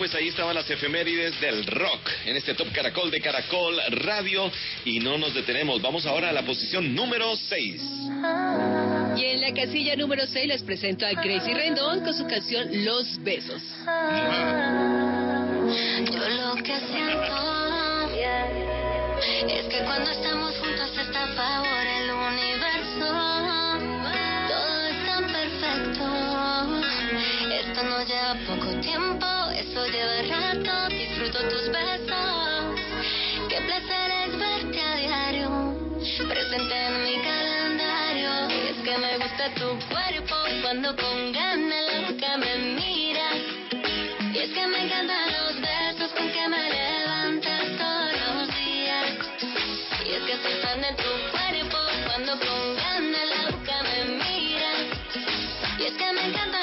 Pues ahí estaban las efemérides del rock en este Top Caracol de Caracol Radio y no nos detenemos. Vamos ahora a la posición número 6. Y en la casilla número 6 les presento a Gracie Rendón con su canción Los Besos. Yo lo que siento es que cuando estamos juntos está a favor el universo. Lleva poco tiempo, eso lleva rato. Disfruto tus besos. Qué placer es verte a diario, presente en mi calendario. Y es que me gusta tu cuerpo cuando con ganas la boca me miras. Y es que me encantan los besos con que me levantas todos los días. Y es que soy fan de tu cuerpo cuando con ganas la boca me miras. Y es que me encantan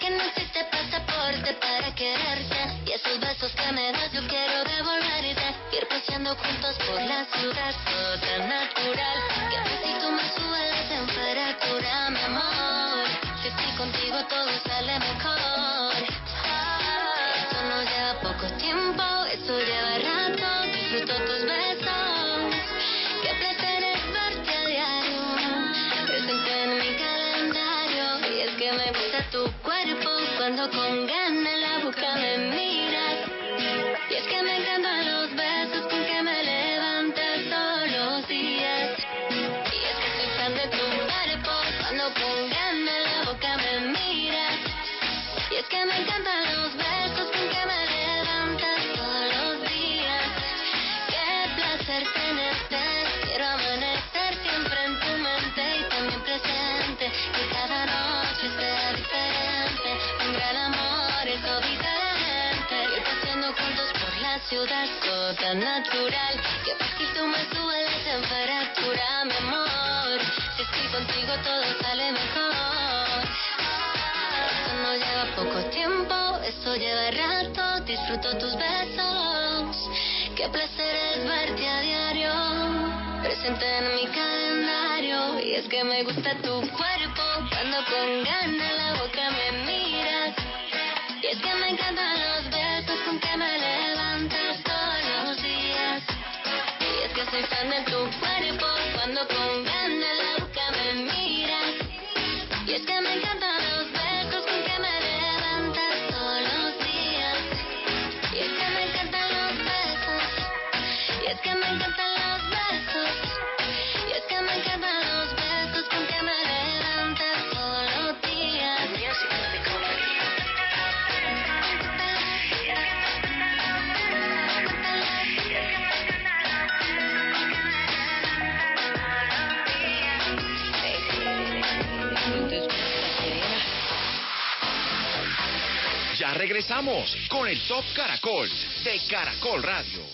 que no existe pasaporte para quererte. Y esos besos que me das yo quiero devolverte. Ir paseando juntos por la ciudad, todo tan natural. Que a si tú me subes la temperatura, mi amor. Si estoy contigo todo sale mejor. Esto no lleva poco tiempo, eso lleva rato. Disfruto tus besos. Qué placer es verte a diario. Presente en mi calendario. Y es que me gusta tu cuerpo cuando con ganas la boca me miras. Ciudad, todo tan natural. Que tú me subes la temperatura, mi amor. Si estoy contigo todo sale mejor. Esto no lleva poco tiempo, eso lleva rato. Disfruto tus besos. Qué placer es verte a diario, presente en mi calendario. Y es que me gusta tu cuerpo cuando con ganas la boca me miras. Y es que me encantan los besos con que me levantas soy fan de tu cuerpo cuando con regresamos con el Top Caracol de Caracol Radio.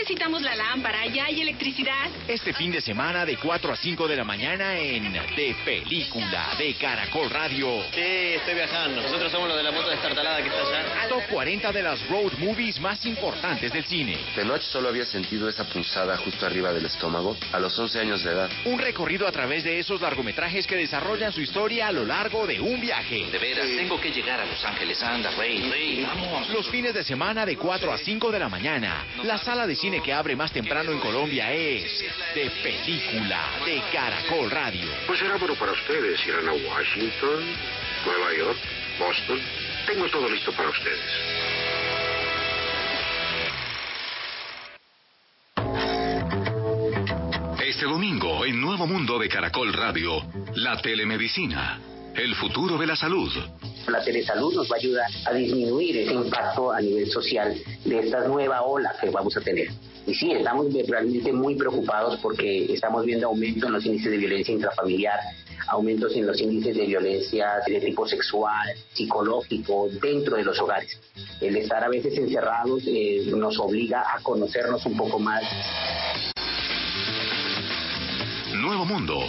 Necesitamos la lámpara, ya hay electricidad. Este fin de semana de 4 a 5 de la mañana en De Película de Caracol Radio. Sí, estoy viajando. Nosotros somos los de la moto destartalada que está allá. Top 40 de las road movies más importantes del cine. De noche solo había sentido esa punzada justo arriba del estómago a los 11 años de edad. Un recorrido a través de esos largometrajes que desarrollan su historia a lo largo de un viaje. De veras, tengo que llegar a Los Ángeles. Anda, Rey, Rey, vamos. Los fines de semana de 4 a 5 de la mañana. La sala de cine que abre más temprano en Colombia es De Película de Caracol Radio. Pues será bueno para ustedes. Irán a Washington, Nueva York, Boston. Tengo todo listo para ustedes. Este domingo, en Nuevo Mundo de Caracol Radio, la telemedicina, el futuro de la salud. La telesalud nos va a ayudar a disminuir ese impacto a nivel social de esta nueva ola que vamos a tener. Y sí, estamos realmente muy preocupados porque estamos viendo aumento en los índices de violencia intrafamiliar, aumentos en los índices de violencia de tipo sexual, psicológico, dentro de los hogares. El estar a veces encerrados eh, nos obliga a conocernos un poco más. Nuevo Mundo,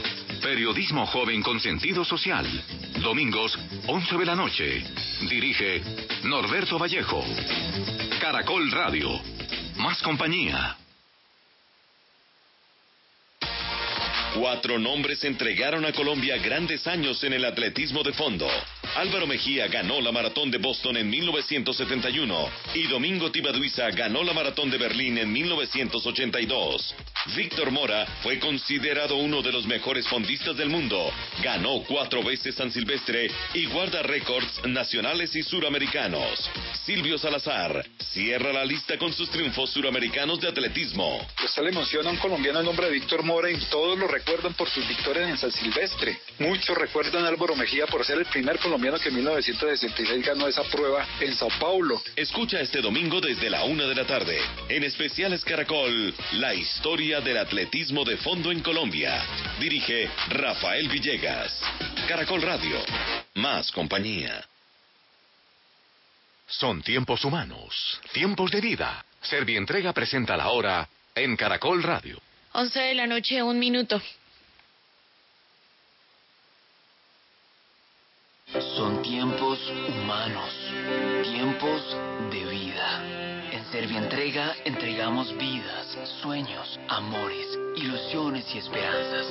periodismo joven con sentido social. Domingos, 11 de la noche. Dirige Norberto Vallejo. Caracol Radio. Más compañía. Cuatro nombres entregaron a Colombia grandes años en el atletismo de fondo. Álvaro Mejía ganó la maratón de Boston en 1971 y Domingo Tibaduiza ganó la maratón de Berlín en 1982. Víctor Mora fue considerado uno de los mejores fondistas del mundo. Ganó cuatro veces San Silvestre y guarda récords nacionales y suramericanos. Silvio Salazar cierra la lista con sus triunfos suramericanos de atletismo. Esta le emociona a un colombiano el nombre de Víctor Mora y todos lo recuerdan por sus victorias en San Silvestre. Muchos recuerdan a Álvaro Mejía por ser el primer colombiano que en 1966 ganó esa prueba en Sao Paulo. Escucha este domingo desde la una de la tarde. En especiales Caracol, la historia del atletismo de fondo en Colombia. Dirige Rafael Villegas. Caracol Radio. Más compañía. Son tiempos humanos, tiempos de vida. Servientrega presenta la hora en Caracol Radio. 11 de la noche, un minuto. Son tiempos humanos, tiempos de vida. En Servientrega entregamos vidas, sueños, amores, ilusiones y esperanzas.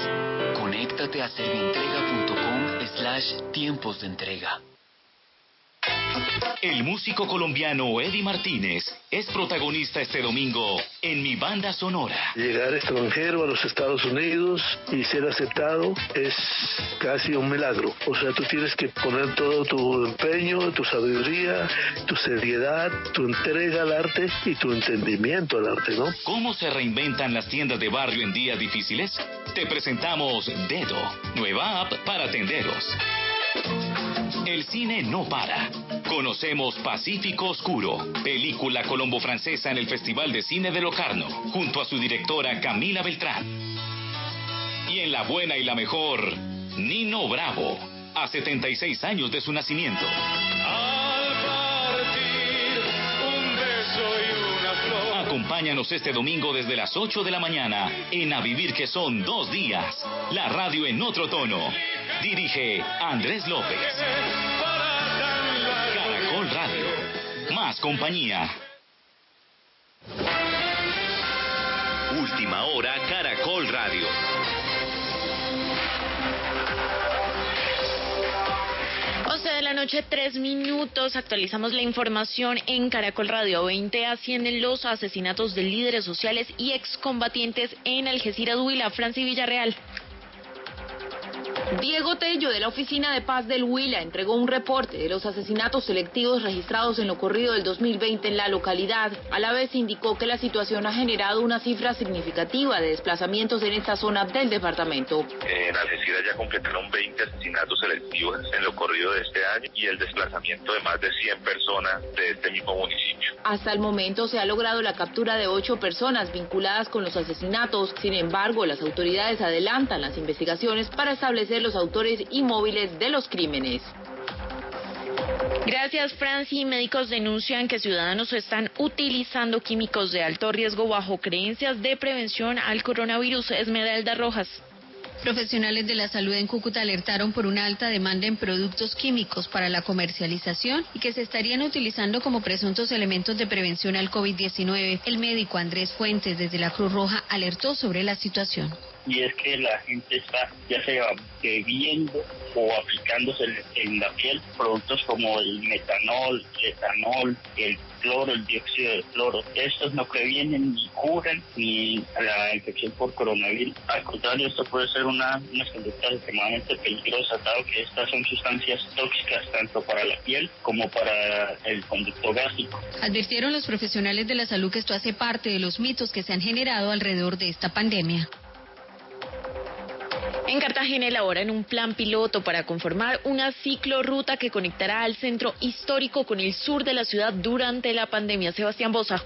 Conéctate a servientrega.com slash tiempos de entrega. El músico colombiano Eddie Martínez es protagonista este domingo en Mi Banda Sonora. Llegar extranjero a los Estados Unidos y ser aceptado es casi un milagro. O sea, tú tienes que poner todo tu empeño, tu sabiduría, tu seriedad, tu entrega al arte y tu entendimiento al arte, ¿no? ¿Cómo se reinventan las tiendas de barrio en días difíciles? Te presentamos Dedo, nueva app para tenderos. El cine no para. Conocemos Pacífico Oscuro, película colombo-francesa en el Festival de Cine de Locarno, junto a su directora Camila Beltrán. Y en la buena y la mejor, Nino Bravo, a 76 años de su nacimiento. un Acompáñanos este domingo desde las 8 de la mañana en A Vivir que son dos días. La radio en otro tono. Dirige Andrés López. Caracol Radio. Más compañía. Última hora Caracol Radio. De la noche, tres minutos. Actualizamos la información en Caracol Radio 20. Ascienden los asesinatos de líderes sociales y excombatientes en Algeciras, Huila, Francia y Villarreal. Diego Tello de la Oficina de Paz del Huila entregó un reporte de los asesinatos selectivos registrados en lo corrido del 2020 en la localidad. A la vez indicó que la situación ha generado una cifra significativa de desplazamientos en esta zona del departamento. En Algeciras ya completaron 20 asesinatos selectivos en lo corrido de este año y el desplazamiento de más de 100 personas de este mismo municipio. Hasta el momento se ha logrado la captura de ocho personas vinculadas con los asesinatos. Sin embargo, las autoridades adelantan las investigaciones para establecer los autores y móviles de los crímenes. Gracias, Franci. Médicos denuncian que ciudadanos están utilizando químicos de alto riesgo bajo creencias de prevención al coronavirus. Esmeralda Rojas. Profesionales de la salud en Cúcuta alertaron por una alta demanda en productos químicos para la comercialización y que se estarían utilizando como presuntos elementos de prevención al COVID-19. El médico Andrés Fuentes desde la Cruz Roja alertó sobre la situación y es que la gente está ya sea bebiendo o aplicándose en la piel productos como el metanol, el etanol, el cloro, el dióxido de cloro. Estos no previenen ni curan ni la infección por coronavirus. Al contrario, esto puede ser una, unas conductas extremadamente peligrosas, dado que estas son sustancias tóxicas tanto para la piel como para el conducto gástrico. Advirtieron los profesionales de la salud que esto hace parte de los mitos que se han generado alrededor de esta pandemia. En Cartagena elaboran un plan piloto para conformar una ciclorruta que conectará al centro histórico con el sur de la ciudad durante la pandemia. Sebastián Bosa.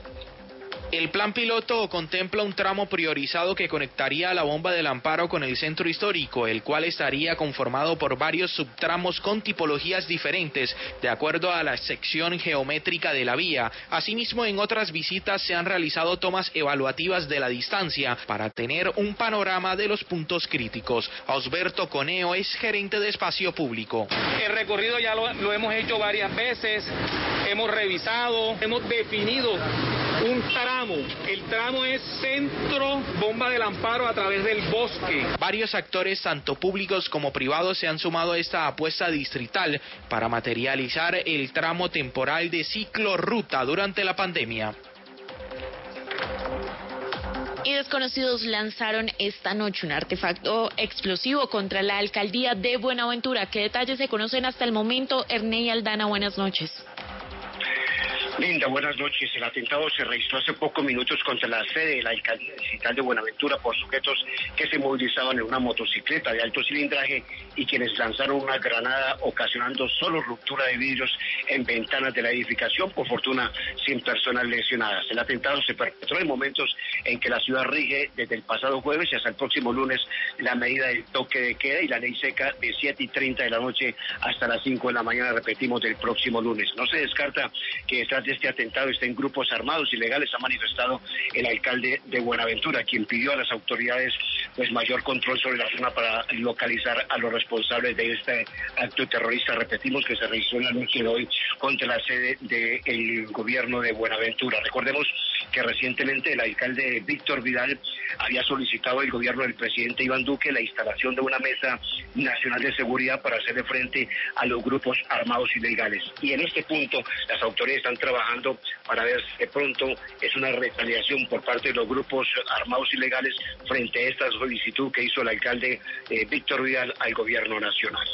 El plan piloto contempla un tramo priorizado que conectaría la bomba del amparo con el centro histórico, el cual estaría conformado por varios subtramos con tipologías diferentes, de acuerdo a la sección geométrica de la vía. Asimismo, en otras visitas se han realizado tomas evaluativas de la distancia para tener un panorama de los puntos críticos. Osberto Coneo es gerente de espacio público. El recorrido ya lo, lo hemos hecho varias veces, hemos revisado, hemos definido un tramo. El tramo es centro bomba del amparo a través del bosque. Varios actores, tanto públicos como privados, se han sumado a esta apuesta distrital para materializar el tramo temporal de ciclo ruta durante la pandemia. Y desconocidos lanzaron esta noche un artefacto explosivo contra la alcaldía de Buenaventura. ¿Qué detalles se conocen hasta el momento? Ernei Aldana, buenas noches. Linda, buenas noches. El atentado se registró hace pocos minutos contra la sede de la alcaldía digital de Buenaventura por sujetos que se movilizaban en una motocicleta de alto cilindraje y quienes lanzaron una granada ocasionando solo ruptura de vidrios en ventanas de la edificación, por fortuna sin personas lesionadas. El atentado se perpetró en momentos en que la ciudad rige desde el pasado jueves y hasta el próximo lunes la medida del toque de queda y la ley seca de 7 y 30 de la noche hasta las 5 de la mañana, repetimos, del próximo lunes. No se descarta que detrás de este atentado estén grupos armados ilegales, ha manifestado el alcalde de Buenaventura, quien pidió a las autoridades pues mayor control sobre la zona para localizar a los responsables de este acto terrorista, repetimos, que se registró en la noche de hoy contra la sede del gobierno de Buenaventura. Recordemos que recientemente el alcalde Víctor Vidal había solicitado al gobierno del presidente Iván Duque la instalación de una mesa nacional de seguridad para hacerle frente a los grupos armados ilegales. Y en este punto las autoridades están trabajando para ver si de pronto es una retaliación por parte de los grupos armados ilegales frente a esta solicitud que hizo el alcalde eh, Víctor Vidal al gobierno nacional.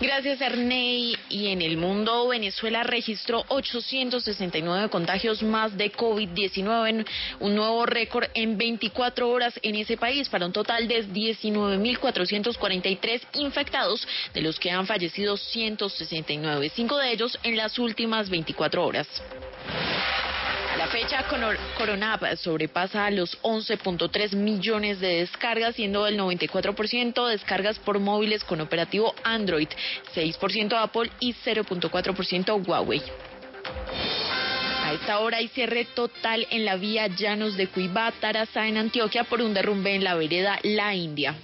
Gracias, Ernei. Y en el mundo, Venezuela registró 869 contagios más de COVID-19, un nuevo récord en 24 horas en ese país, para un total de 19.443 infectados, de los que han fallecido 169, cinco de ellos en las últimas 24 horas. La fecha, Coronap sobrepasa los 11.3 millones de descargas, siendo el 94% descargas por móviles con operativo Android, 6% Apple y 0.4% Huawei. A esta hora hay cierre total en la vía Llanos de Cuibá, Tarazá, en Antioquia, por un derrumbe en la vereda La India.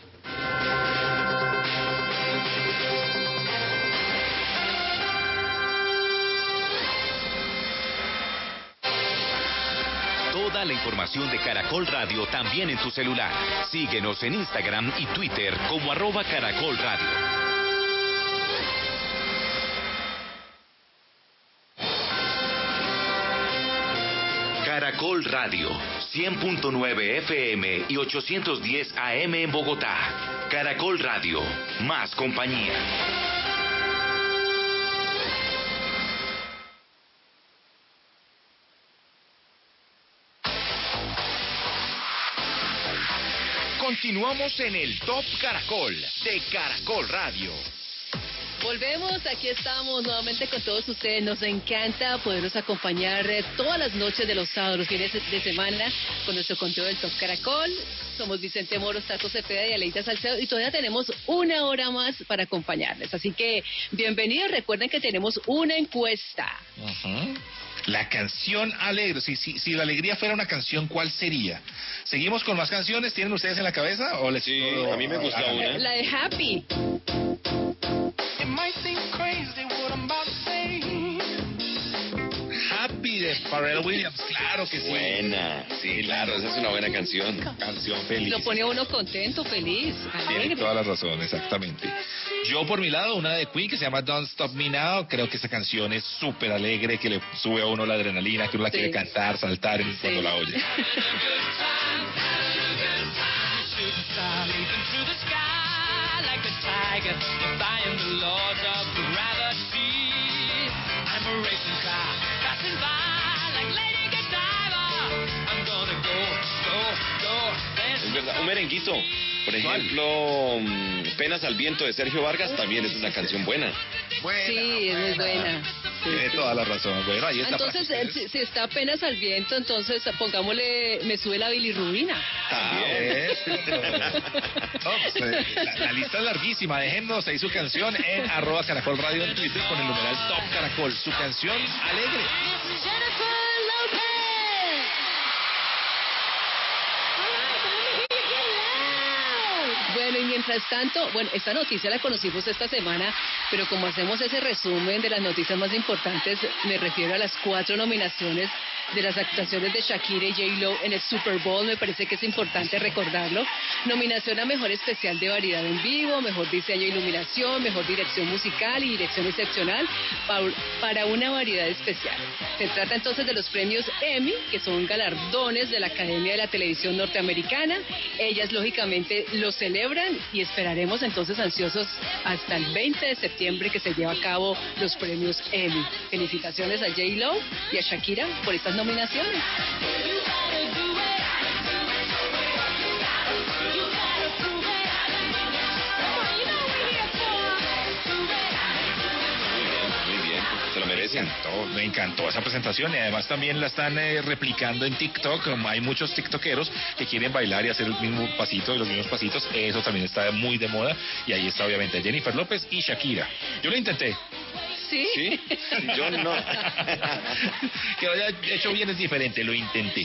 La información de Caracol Radio también en tu celular. Síguenos en Instagram y Twitter como arroba Caracol Radio. Caracol Radio, 100.9 FM y 810 AM en Bogotá. Caracol Radio, más compañía. Continuamos en el Top Caracol de Caracol Radio. Volvemos, aquí estamos nuevamente con todos ustedes. Nos encanta poderlos acompañar eh, todas las noches de los sábados, los fines de semana, con nuestro conteo del Top Caracol. Somos Vicente Moros, Tato Cepeda y Aleita Salcedo y todavía tenemos una hora más para acompañarles. Así que bienvenidos, recuerden que tenemos una encuesta. La canción alegre. Si, si, si la alegría fuera una canción, ¿cuál sería? ¿Seguimos con más canciones? ¿Tienen ustedes en la cabeza? ¿O les sí, a mí me gusta una. La de Happy. De Pharrell Williams, claro que sí. Buena, sí, claro, esa es una buena canción. Canción feliz. Lo pone a uno contento, feliz, Tiene toda la razón, exactamente. Yo por mi lado, una de Queen que se llama Don't Stop Me Now, creo que esa canción es súper alegre, que le sube a uno la adrenalina, que uno la Sí. quiere cantar, saltar cuando la oye. Es verdad, un merenguito. Por ejemplo, mm, Penas al viento de Sergio Vargas también es una canción buena. Sí, es muy buena. Tiene toda la razón. Bueno, ahí está. Entonces, eh, si, si está apenas al viento, entonces pongámosle, me sube la bilirrubina. También. No, pues, eh, la, la lista es larguísima. Déjennos ahí su canción en arroba caracol radio en Twitter con el numeral Top Caracol. Su canción alegre. Bueno, y mientras tanto, bueno, esta noticia la conocimos esta semana, pero como hacemos ese resumen de las noticias más importantes, me refiero a las cuatro nominaciones de las actuaciones de Shakira y J-Lo en el Super Bowl, me parece que es importante recordarlo. Nominación a Mejor Especial de Variedad en Vivo, Mejor Diseño e Iluminación, Mejor Dirección Musical y Dirección Excepcional pa- para una variedad especial. Se trata entonces de los premios Emmy, que son galardones de la Academia de la Televisión Norteamericana. Ellas, lógicamente, lo celebran y esperaremos entonces ansiosos hasta el 20 de septiembre que se lleva a cabo los premios Emmy. Felicitaciones a J-Lo y a Shakira por estas nominaciones. Muy bien, se lo merecen. Me encantó, me encantó esa presentación y además también la están eh, replicando en TikTok. Como Hay muchos TikTokeros que quieren bailar y hacer el mismo pasito y los mismos pasitos. Eso también está muy de moda y ahí está obviamente Jennifer López y Shakira. Yo lo intenté. ¿Sí? Yo no. que lo haya hecho bien es diferente, lo intenté.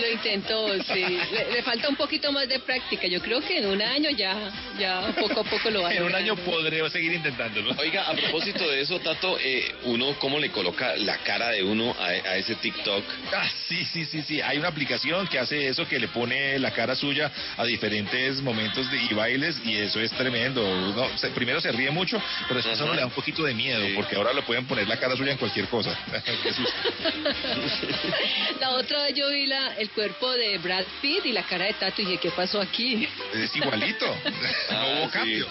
Lo intentó, sí. Le, le falta un poquito más de práctica. Yo creo que en un año ya, ya poco a poco lo va a En un año podré seguir intentándolo. Oiga, a propósito de eso, Tato, eh, uno, ¿cómo le coloca la cara de uno a, a ese TikTok? Ah, sí, sí, sí, sí. Hay una aplicación que hace eso, que le pone la cara suya a diferentes momentos de, y bailes y eso es tremendo. Uno se- primero se ríe mucho, pero después a uno le da un poquito de miedo porque ahora le pueden poner la cara suya en cualquier cosa. La otra vez yo vi la, el cuerpo de Brad Pitt y la cara de Tato y dije, ¿qué pasó aquí? es igualito. No hubo cambio.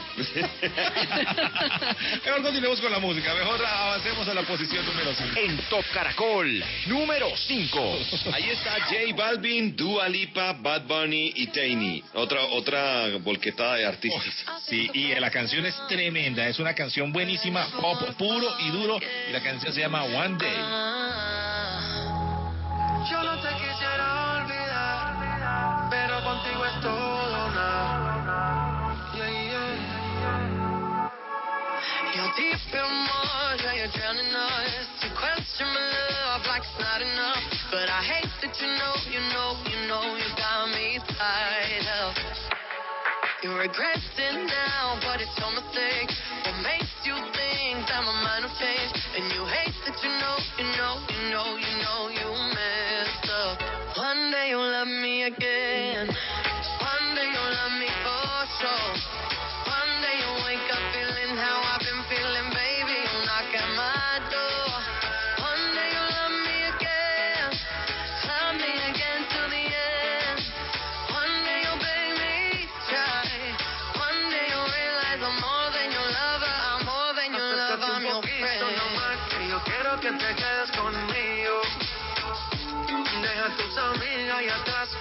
Mejor continuemos con la música. Mejor avancemos a la posición número 5. En Top Caracol, número 5. Ahí está J Balvin, Dua Lipa, Bad Bunny y Tainy. Otra, otra volquetada de artistas. Sí, y la canción es tremenda, es una canción buenísima, pop puro y duro, y la canción se llama One Day. Yo no te quisiera olvidar, pero contigo es todo. But I hate that you know, you know, you know, you got me now, but it's. And you hate that you know, you know, you know, you know you messed up. One day you'll love me again.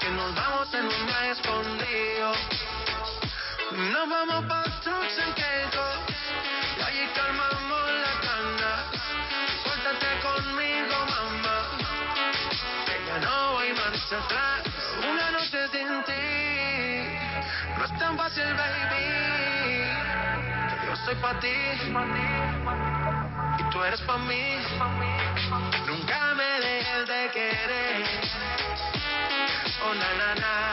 Que nos vamos en un viaje escondido. Nos vamos pa' trucks en Keikos y allí calmamos la cana. Suéltate conmigo, mamá. Que ya no hay marcha atrás. Una noche sin ti no es tan fácil, baby. Que yo soy pa' ti y tú eres pa' mí. Nunca me dejes de querer. Na, na, na.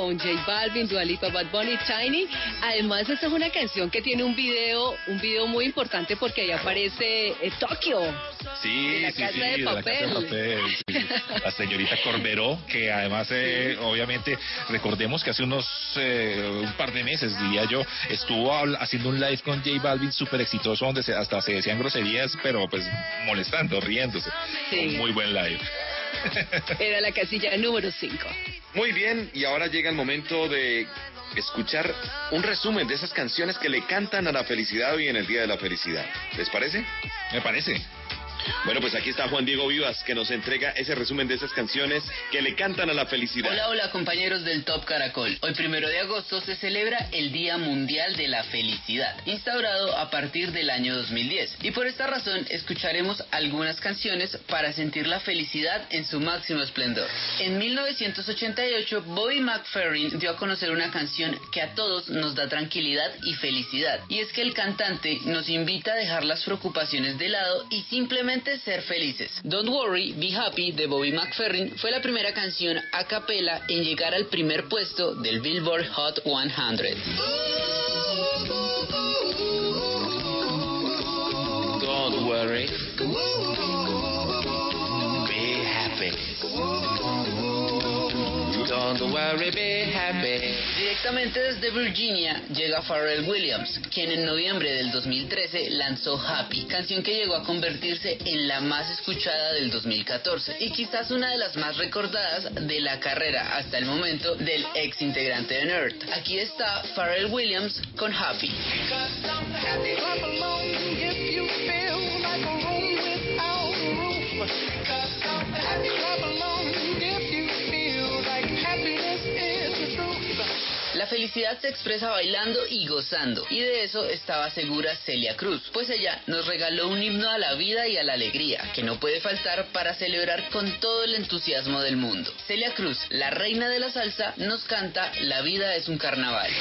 Con J Balvin, Dua Lipa, Bad Bunny, Tiny. Además, esta es una canción que tiene un video, un video muy importante porque ahí aparece eh, Tokio. Sí, La sí, Casa sí, de de la Casa de Papel. Papel, sí. La señorita Corberó, que además, eh, obviamente, recordemos que hace unos, eh, un par de meses, diría yo, estuvo haciendo un live con J Balvin súper exitoso, donde se- hasta se decían groserías, pero pues molestando, riéndose. Sí. Un muy buen live. Era la casilla número 5. Muy bien, y ahora llega el momento de escuchar un resumen de esas canciones que le cantan a la felicidad hoy en el Día de la Felicidad. ¿Les parece? Me parece. Bueno, pues aquí está Juan Diego Vivas que nos entrega ese resumen de esas canciones que le cantan a la felicidad. Hola, hola compañeros del Top Caracol. Hoy primero de agosto se celebra el Día Mundial de la Felicidad, instaurado a partir del año 2010. Y por esta razón escucharemos algunas canciones para sentir la felicidad en su máximo esplendor. En 1988, Bobby McFerrin dio a conocer una canción que a todos nos da tranquilidad y felicidad. Y es que el cantante nos invita a dejar las preocupaciones de lado y simplemente ser felices. Don't Worry, Be Happy de Bobby McFerrin fue la primera canción a capela en llegar al primer puesto del Billboard Hot 100. Don't worry. Be happy. Don't worry, be happy. Directamente desde Virginia llega Pharrell Williams, quien en noviembre del 2013 lanzó Happy, canción que llegó a convertirse en la más escuchada del 2014 y quizás una de las más recordadas de la carrera hasta el momento del ex integrante de Nerd. Aquí está Pharrell Williams con Happy. La felicidad se expresa bailando y gozando, y de eso estaba segura Celia Cruz, pues ella nos regaló un himno a la vida y a la alegría, que no puede faltar para celebrar con todo el entusiasmo del mundo. Celia Cruz, la reina de la salsa, nos canta La vida es un carnaval.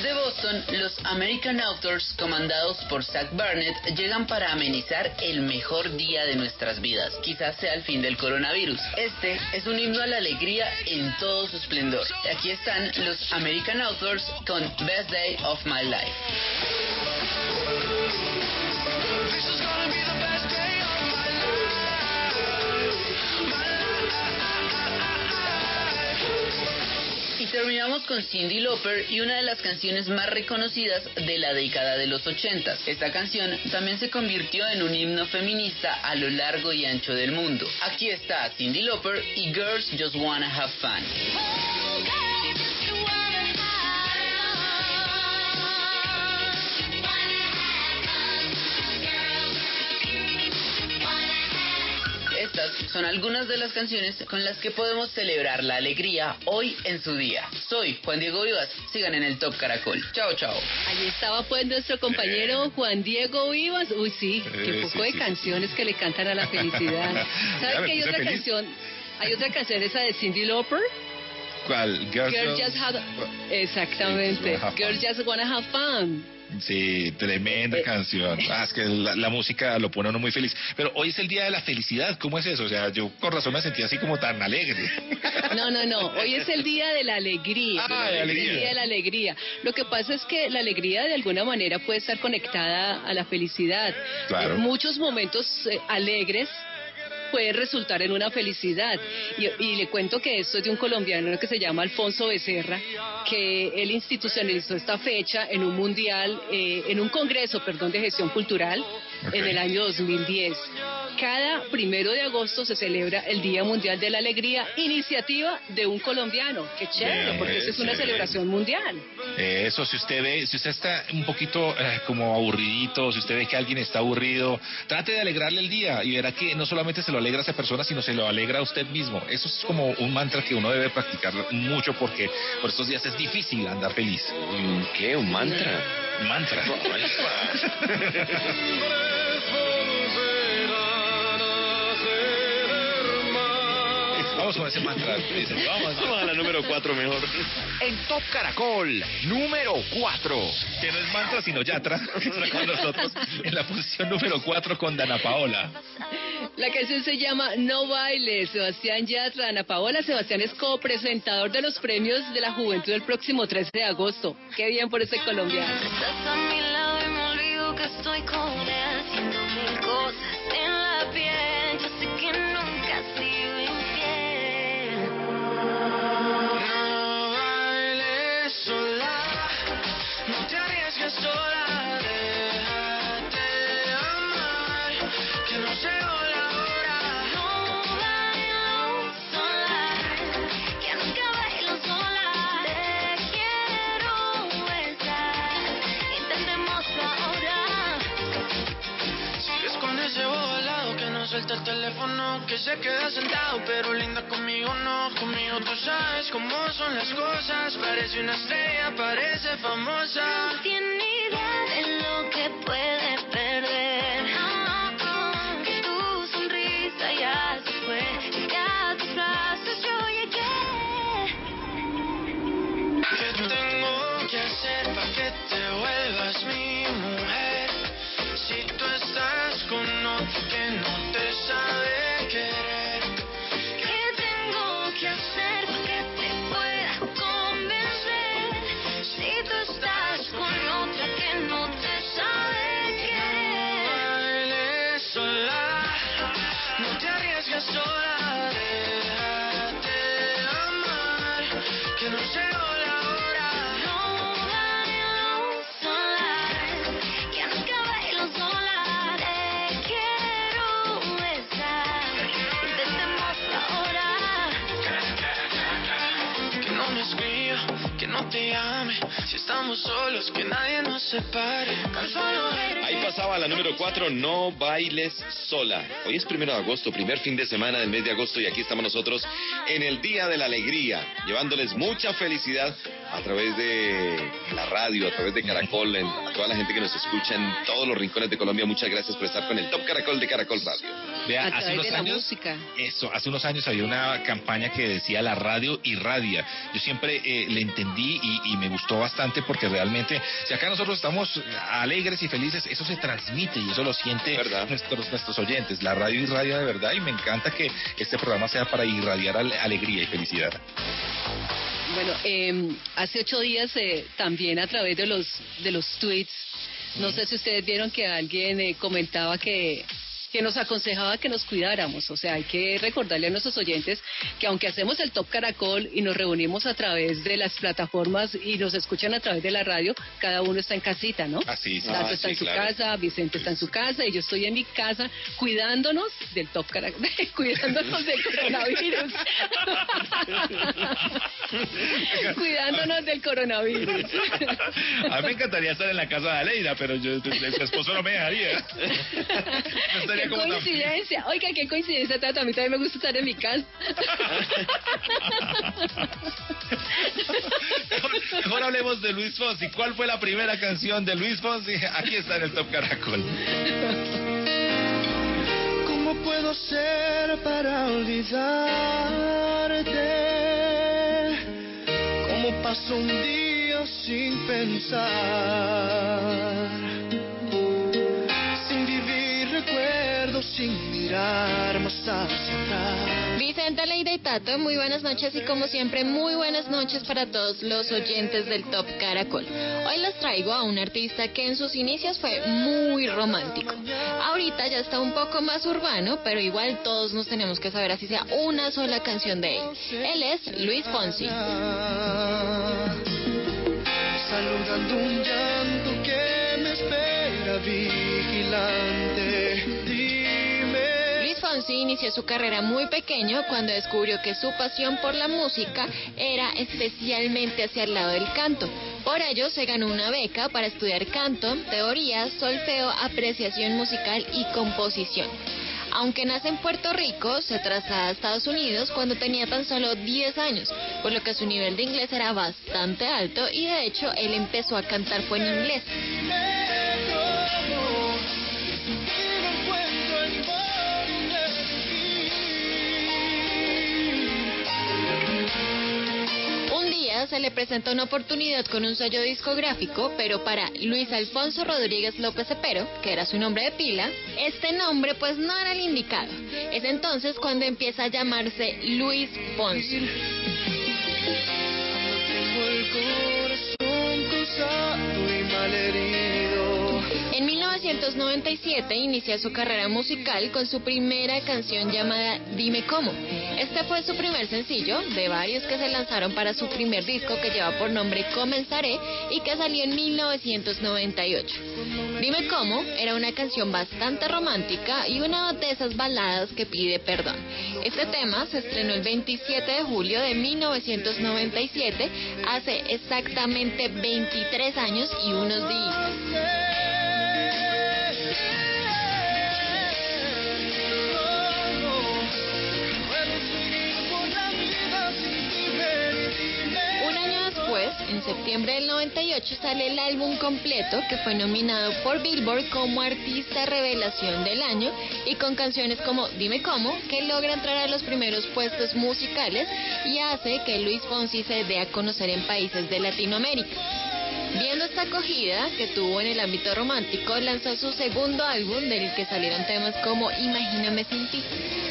Desde Boston, los American Authors, comandados por Zach Barnett, llegan para amenizar el mejor día de nuestras vidas. Quizás sea el fin del coronavirus. Este es un himno a la alegría en todo su esplendor. Aquí están los American Authors con Best Day of My Life. Terminamos con Cindy Lauper y una de las canciones más reconocidas de la década de los 80. Esta canción también se convirtió en un himno feminista a lo largo y ancho del mundo. Aquí está Cindy Lauper y Girls Just Wanna Have Fun. Son algunas de las canciones con las que podemos celebrar la alegría hoy en su día. Soy Juan Diego Vivas, sigan en el Top Caracol. Chao, chao. Ahí estaba pues nuestro compañero Juan Diego Vivas. Uy, sí, qué Eh, poco sí, de sí, canciones que le cantan a la felicidad. Ya ¿Sabes me que hay otra feliz. canción? Hay otra canción, esa de Cindy Lauper. ¿Cuál? Girls, Just Have... Exactamente. Girls Just Wanna Have Fun. Sí, tremenda Eh, canción. Ah, es que la, la música lo pone a uno muy feliz. Pero hoy es el día de la felicidad. ¿Cómo es eso? O sea, yo con razón me sentía así como tan alegre. No, no, no. Hoy es el día de la alegría. Ah, de alegría. El día de la alegría. Lo que pasa es que la alegría de alguna manera puede estar conectada a la felicidad. Claro. Eh, muchos momentos eh, alegres pueden resultar en una felicidad. Y, y le cuento que esto es de un colombiano que se llama Alfonso Becerra, que él institucionalizó esta fecha en un mundial, eh, en un congreso, perdón, de gestión cultural En el año 2010. Cada primero de agosto se celebra el Día Mundial de la Alegría, iniciativa de un colombiano. Qué chévere, Bien, porque eso es una celebración mundial. Eh, Eso, si usted ve, si usted está un poquito eh, como aburridito, si usted ve que alguien está aburrido, trate de alegrarle el día y verá que no solamente se lo alegra a esa persona, sino se lo alegra a usted mismo. Eso es como un mantra que uno debe practicar mucho porque por estos días es difícil andar feliz. ¿Qué? ¿Un mantra? Mantra. Vamos con ese mantra. Dicen, Vamos, Vamos a la número 4 mejor. En Top Caracol, número 4. Que no es mantra, sino yatra. Está con nosotros en la posición número 4 con Dana Paola. La canción se llama No Baile. Sebastián Yatra, Ana Paola. Sebastián es copresentador de los premios de la juventud el próximo 13 de agosto. Qué bien por ese colombiano. Estoy con él haciendo mil cosas en la piel. Yo sé que nunca has el teléfono, que se queda sentado, pero linda conmigo no. Conmigo tú sabes cómo son las cosas, parece una estrella, parece famosa. No tiene idea de lo que puede Ahí pasaba la número 4, No bailes sola. Hoy es primero de agosto, primer fin de semana del mes de agosto y aquí estamos nosotros en el Día de la Alegría, llevándoles mucha felicidad a través de la radio, a través de Caracol, a toda la gente que nos escucha en todos los rincones de Colombia. Muchas gracias por estar con el Top Caracol de Caracol Radio. Vea, a hace unos de la años, música. eso, hace unos años había una campaña que decía la radio irradia. Yo siempre eh, le entendí y, y me gustó bastante porque realmente, si acá nosotros estamos alegres y felices, eso se transmite y eso lo siente nuestros, nuestros oyentes. La radio irradia de verdad y me encanta que este programa sea para irradiar ale- alegría y felicidad. Bueno, eh, hace ocho días eh, también a través de los de los tweets, no sé si ustedes vieron que alguien eh, comentaba que que nos aconsejaba que nos cuidáramos. O sea, hay que recordarle a nuestros oyentes que aunque hacemos el Top Caracol y nos reunimos a través de las plataformas y nos escuchan a través de la radio, cada uno está en casita, ¿no? Así, Tato Ah, está sí, en su claro. casa, Vicente está en su casa y yo estoy en mi casa cuidándonos del Top Caracol, cuidándonos del coronavirus. Cuidándonos del coronavirus. A mí me encantaría estar en la casa de Aleida, pero yo, su esposo no me dejaría. No Qué coincidencia. Oiga, qué coincidencia, Tato. A mí también me gusta estar en mi casa. Mejor, mejor hablemos de Luis Fonsi. ¿Cuál fue la primera canción de Luis Fonsi? Aquí está en el Top Caracol. ¿Cómo puedo ser para olvidarte? ¿Cómo paso un día sin pensar? Sin mirar más hacia atrás. Vicente, Leida y Tato, muy buenas noches y como siempre, muy buenas noches para todos los oyentes del Top Caracol. Hoy les traigo a un artista que en sus inicios fue muy romántico. Ahorita ya está un poco más urbano, pero igual todos nos tenemos que saber así sea una sola canción de él. Él es Luis Fonsi. Saludando un llanto que me espera vigilante. Fonsi inició su carrera muy pequeño cuando descubrió que su pasión por la música era especialmente hacia el lado del canto. Por ello se ganó una beca para estudiar canto, teoría, solfeo, apreciación musical y composición. Aunque nace en Puerto Rico, se traslada a Estados Unidos cuando tenía tan solo 10 años, por lo que su nivel de inglés era bastante alto y de hecho él empezó a cantar fue en inglés. Se le presentó una oportunidad con un sello discográfico, pero para Luis Alfonso Rodríguez López Cepero, que era su nombre de pila, este nombre pues no era el indicado. Es entonces cuando empieza a llamarse Luis Fonsi. Tengo el corazón y. En 1997 inicia su carrera musical con su primera canción llamada Dime Cómo. Este fue su primer sencillo de varios que se lanzaron para su primer disco que lleva por nombre Comenzaré y que salió en 1998. Dime Cómo era una canción bastante romántica y una de esas baladas que pide perdón. Este tema se estrenó el 27 de julio de 1997, hace exactamente 23 años y unos días. Un año después, en septiembre del 98, sale el álbum completo que fue nominado por Billboard como Artista Revelación del Año y con canciones como Dime Cómo, que logra entrar a los primeros puestos musicales y hace que Luis Fonsi se dé a conocer en países de Latinoamérica. Viendo esta acogida que tuvo en el ámbito romántico, lanzó su segundo álbum del que salieron temas como Imagíname sin ti.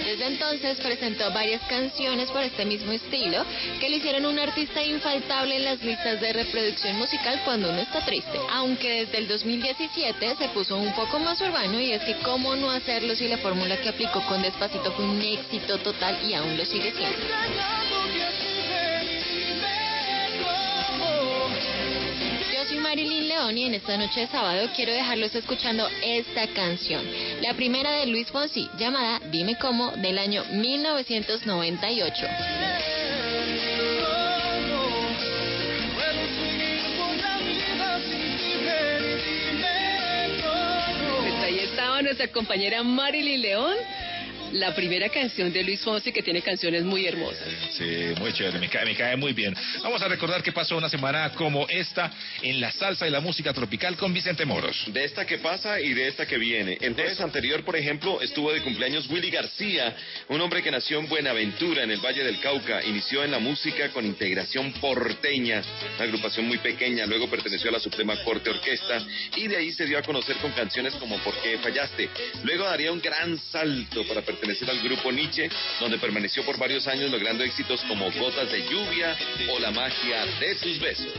Desde entonces presentó varias canciones por este mismo estilo que le hicieron un artista infaltable en las listas de reproducción musical cuando uno está triste. Aunque desde el 2017 se puso un poco más urbano y es que cómo no hacerlo si la fórmula que aplicó con Despacito fue un éxito total y aún lo sigue siendo. Soy Marilyn León y en esta noche de sábado quiero dejarlos escuchando esta canción. La primera de Luis Fonsi, llamada Dime Cómo, del año 1998. Pues ahí estaba nuestra compañera Marilyn León, la primera canción de Luis Fonsi que tiene canciones muy hermosas. Sí, muy chévere, me cae, me cae muy bien. Vamos a recordar que pasó una semana como esta en la salsa y la música tropical con Vicente Moros. De esta que pasa y de esta que viene. En jueves anterior, por ejemplo, estuvo de cumpleaños Willy García, un hombre que nació en Buenaventura, en el Valle del Cauca. Inició en la música con integración porteña, una agrupación muy pequeña. Luego perteneció a la Suprema Corte Orquesta y de ahí se dio a conocer con canciones como ¿Por qué fallaste? Luego daría un gran salto para pertenecer al grupo Nietzsche, donde permaneció por varios años logrando éxitos como Gotas de Lluvia o La Magia de tus Besos.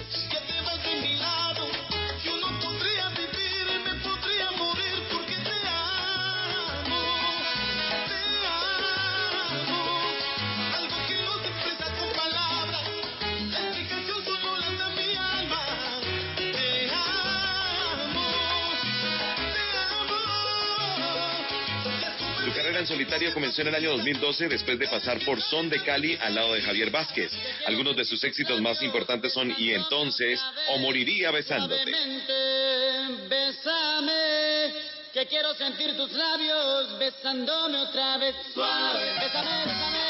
Carrera en solitario comenzó en el año 2012 después de pasar por Son de Cali al lado de Javier Vázquez. Algunos de sus éxitos más importantes son Y entonces o Moriría besándote. Bésame, que quiero sentir tus labios besándome otra vez. Suave, bésame, bésame.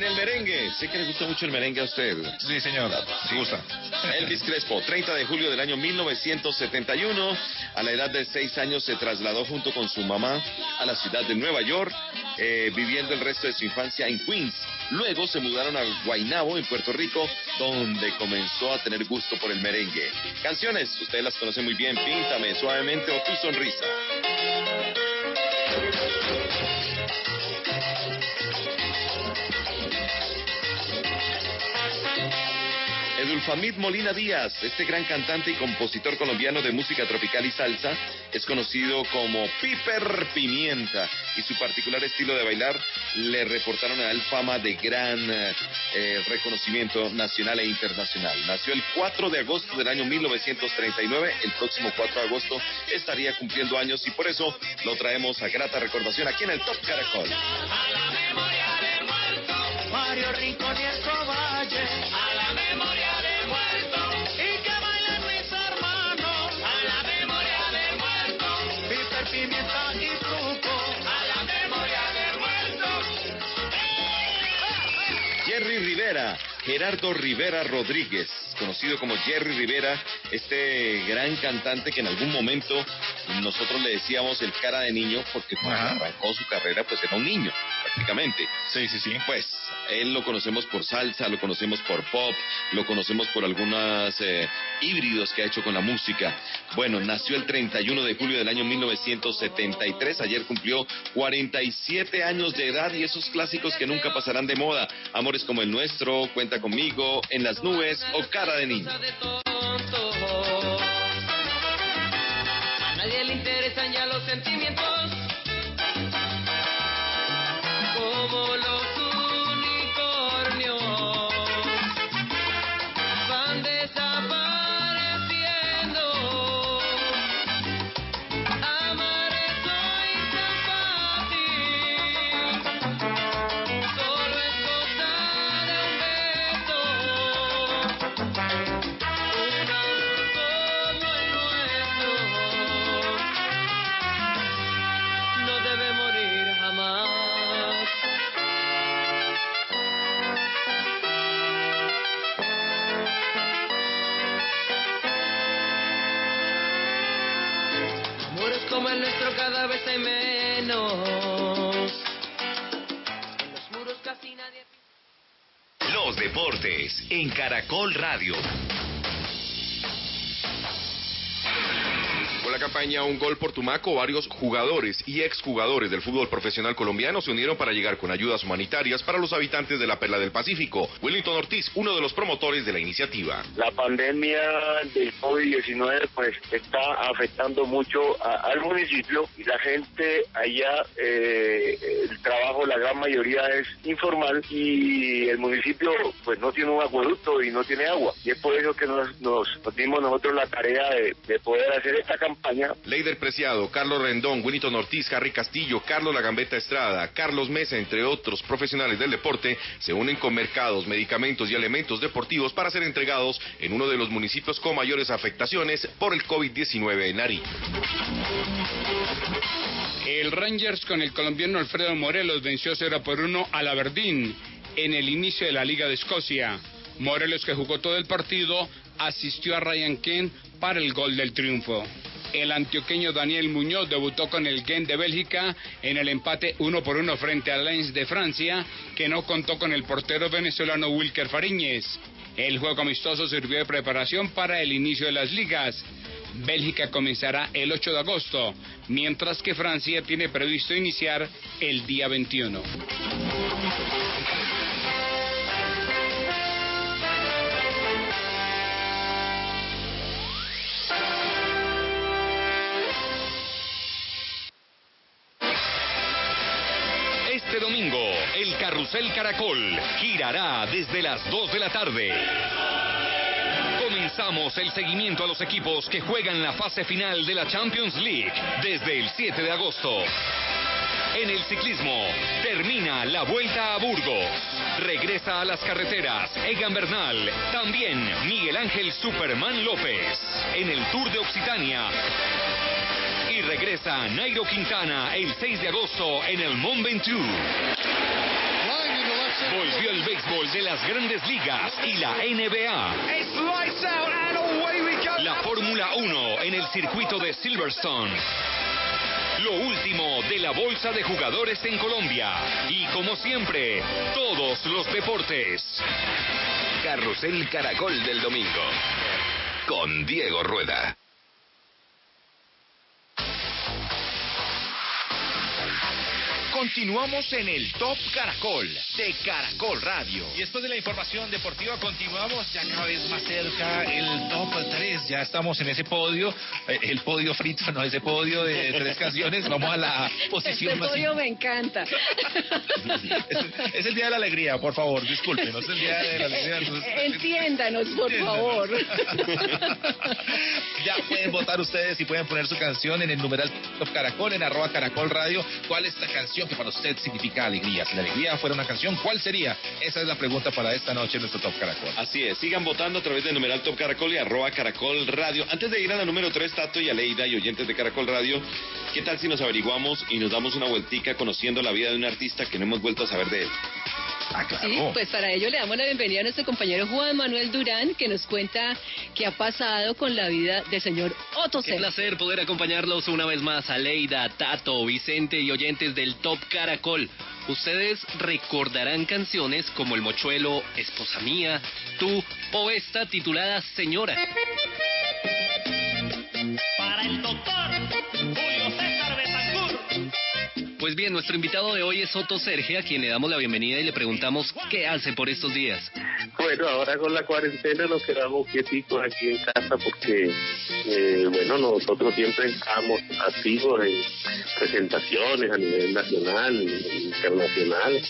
En el merengue, sé que le gusta mucho el merengue a usted. Sí, señor, sí gusta. Elvis Crespo, 30 de julio del año 1971, a la edad de 6 años se trasladó junto con su mamá a la ciudad de Nueva York, eh, viviendo el resto de su infancia en Queens. Luego se mudaron a Guaynabo, en Puerto Rico, donde comenzó a tener gusto por el merengue. Canciones, ustedes las conocen muy bien, Píntame suavemente o Tu sonrisa. Edulfamid Molina Díaz, este gran cantante y compositor colombiano de música tropical y salsa, es conocido como Piper Pimienta y su particular estilo de bailar le reportaron a él fama de gran eh, reconocimiento nacional e internacional. Nació el 4 de agosto del año 1939, el próximo 4 de agosto estaría cumpliendo años y por eso lo traemos a grata recordación aquí en el Top Caracol. Mario Rincón y Escoballe, Rivera, Gerardo Rivera Rodríguez, conocido como Jerry Rivera, este gran cantante que en algún momento nosotros le decíamos el cara de niño porque cuando arrancó su carrera pues era un niño prácticamente. Sí, sí, sí. Pues él lo conocemos por salsa, lo conocemos por pop, lo conocemos por algunos híbridos que ha hecho con la música. Bueno, nació el 31 de julio del año 1973, ayer cumplió 47 años de edad y esos clásicos que nunca pasarán de moda. Amores como el nuestro, Cuenta conmigo, En las nubes o Cara de niño. A nadie le interesan ya los sentimientos. Deportes en Caracol Radio. Campaña Un Gol por Tumaco, varios jugadores y exjugadores del fútbol profesional colombiano se unieron para llegar con ayudas humanitarias para los habitantes de la Perla del Pacífico. Wellington Ortiz, uno de los promotores de la iniciativa. La pandemia del COVID-19 pues está afectando mucho a- al municipio y la gente allá, eh, el trabajo, la gran mayoría es informal y el municipio pues no tiene un acueducto y no tiene agua. Y es por eso que nos, nos, nos dimos nosotros la tarea de, de poder hacer esta campaña. Leider Preciado, Carlos Rendón, Wellington Ortiz, Harry Castillo, Carlos La Gambeta Estrada, Carlos Mesa, entre otros profesionales del deporte, se unen con mercados, medicamentos y elementos deportivos para ser entregados en uno de los municipios con mayores afectaciones por el COVID-19 en Nariño. El Rangers con el colombiano Alfredo Morelos venció 0 por 1 al Aberdeen en el inicio de la Liga de Escocia. Morelos, que jugó todo el partido, asistió a Ryan Kent para el gol del triunfo. El antioqueño Daniel Muñoz debutó con el Gent de Bélgica en el empate 1 por 1 frente al Lens de Francia, que no contó con el portero venezolano Wilker Fariñez. El juego amistoso sirvió de preparación para el inicio de las ligas. Bélgica comenzará el 8 de agosto, mientras que Francia tiene previsto iniciar el día 21. El Carrusel Caracol girará desde las 2 de la tarde. Comenzamos el seguimiento a los equipos que juegan la fase final de la Champions League desde el 7 de agosto. En el ciclismo, termina la vuelta a Burgos. Regresa a las carreteras Egan Bernal, también Miguel Ángel Superman López. En el Tour de Occitania. Y regresa Nairo Quintana el 6 de agosto en el Mont Ventoux. Volvió el béisbol de las grandes ligas y la NBA. La Fórmula 1 en el circuito de Silverstone. Lo último de la Bolsa de Jugadores en Colombia. Y como siempre, todos los deportes. Carrusel Caracol del Domingo. Con Diego Rueda. Continuamos en el Top Caracol de Caracol Radio. Y después de la información deportiva continuamos ya cada vez más cerca el top 3. Ya estamos en ese podio, eh, el podio frito, no ese podio de tres canciones. Vamos a la posición Este más podio me encanta. es, es el día de la alegría, por favor, disculpen, es el día de la alegría. entonces- Entiéndanos, por favor. ya pueden votar ustedes y pueden poner su canción en el numeral Top Caracol, en arroba Caracol Radio. ¿Cuál es la canción que para usted significa alegría? Si la alegría fuera una canción, ¿cuál sería? Esa es la pregunta para esta noche en nuestro Top Caracol. Así es, sigan votando a través del numeral Top Caracol y arroba Caracol Radio. Antes de ir a la número 3, Tato y Aleida y oyentes de Caracol Radio, ¿qué tal si nos averiguamos y nos damos una vueltica conociendo la vida de un artista que no hemos vuelto a saber de él? Ah, Sí, pues para ello le damos la bienvenida a nuestro compañero Juan Manuel Durán, que nos cuenta qué ha pasado con la vida del señor Otto Qué placer poder acompañarlos una vez más a Leida, Tato, Vicente y oyentes del Top Caracol. Ustedes recordarán canciones como El Mochuelo, Esposa Mía, Tú o esta titulada Señora. Para el doctor Julio César Betancourt. Pues bien, nuestro invitado de hoy es Otto Serge, a quien le damos la bienvenida y le preguntamos qué hace por estos días. Bueno, ahora con la cuarentena nos quedamos quieticos aquí en casa porque, eh, bueno, nosotros siempre estamos activos en presentaciones a nivel nacional, internacional.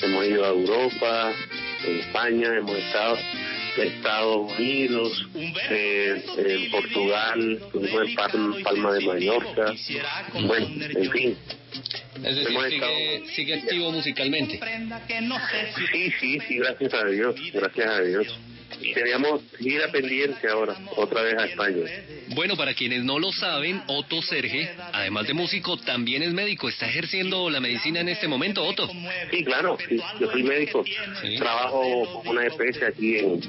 Hemos ido a Europa, en España, hemos estado Estados Unidos, eh, en Portugal, estuvimos en Pal- Palma de Mallorca. Bueno, en fin. Es decir, sigue activo musicalmente. Sí, sí, sí, gracias a Dios, gracias a Dios. Teníamos gira pendiente ahora, otra vez a España. Bueno, para quienes no lo saben, Otto Serge, además de músico, también es médico. ¿Está ejerciendo la medicina en este momento, Otto? Sí, claro, sí, yo soy médico, trabajo con una EPS aquí en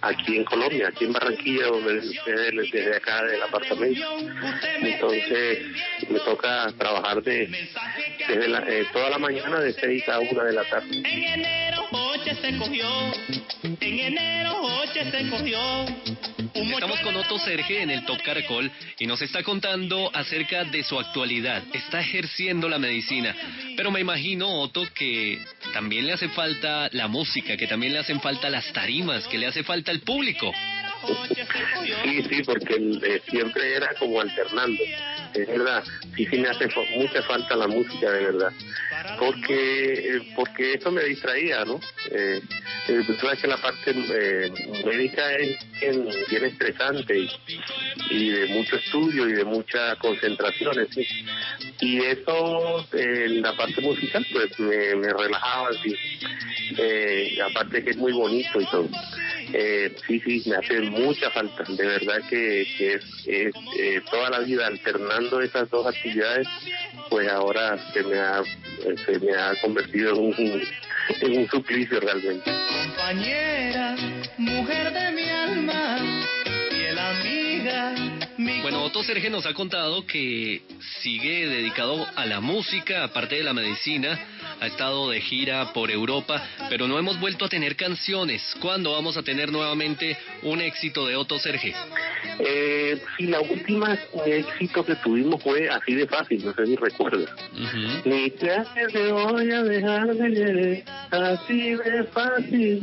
aquí en Colombia, aquí en Barranquilla, donde desde, desde acá del apartamento. Entonces me toca trabajar de, desde la- eh, toda la mañana de 6 a 1 de la tarde. En enero se cogió. En enero Oche se cogió. Estamos con Otto Serge en el Top Caracol y nos está contando acerca de su actualidad. Está ejerciendo la medicina. Pero me imagino, Otto, que también le hace falta la música, que también le hacen falta las tarimas, que le hace falta el público. Sí, sí, porque eh, siempre era como alternando. Es verdad, sí, sí me hace mucha falta la música, de verdad. Porque eh, porque eso me distraía, ¿no? Eh, eh, tú sabes que la parte eh, médica es bien, estresante y, y de mucho estudio y de mucha concentración, ¿sí? Y eso, en la parte musical, pues me, me relajaba, sí. Eh, aparte que es muy bonito y todo. Eh, sí, sí, me hace mucha falta. De verdad que, es, es, toda la vida alternando esas dos actividades, pues ahora se me ha, eh, se me ha convertido en un, en un suplicio realmente. Compañera, mujer de mi alma, fiel amiga. Mi Bueno, Otto Serge nos ha contado que sigue dedicado a la música, aparte de la medicina. Ha estado de gira por Europa, pero no hemos vuelto a tener canciones. ¿Cuándo vamos a tener nuevamente un éxito de Otto Serge? Eh, sí, la última éxito que tuvimos fue así de fácil, no sé si recuerdas. Ni te voy a dejar de así de fácil.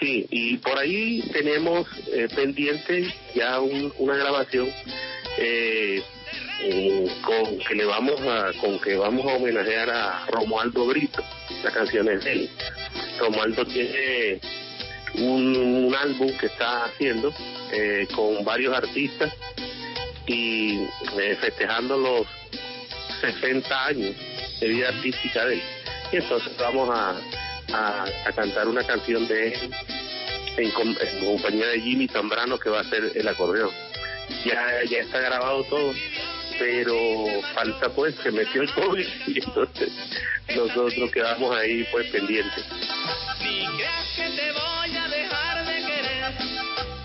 Sí, y por ahí tenemos eh, pendiente ya un- una grabación eh, eh, con que le vamos a con que vamos a homenajear a Romualdo Brito. La canción es de él. Romualdo tiene un, álbum que está haciendo eh, con varios artistas y eh, festejando los 60 años de vida artística de él. Y entonces vamos a, a, cantar una canción de él en, en compañía de Jimmy Zambrano que va a hacer el acordeón. Ya, ya está grabado todo, pero falta pues que metió el COVID y entonces nosotros quedamos ahí pues pendientes. Si crees que te voy a dejar de querer,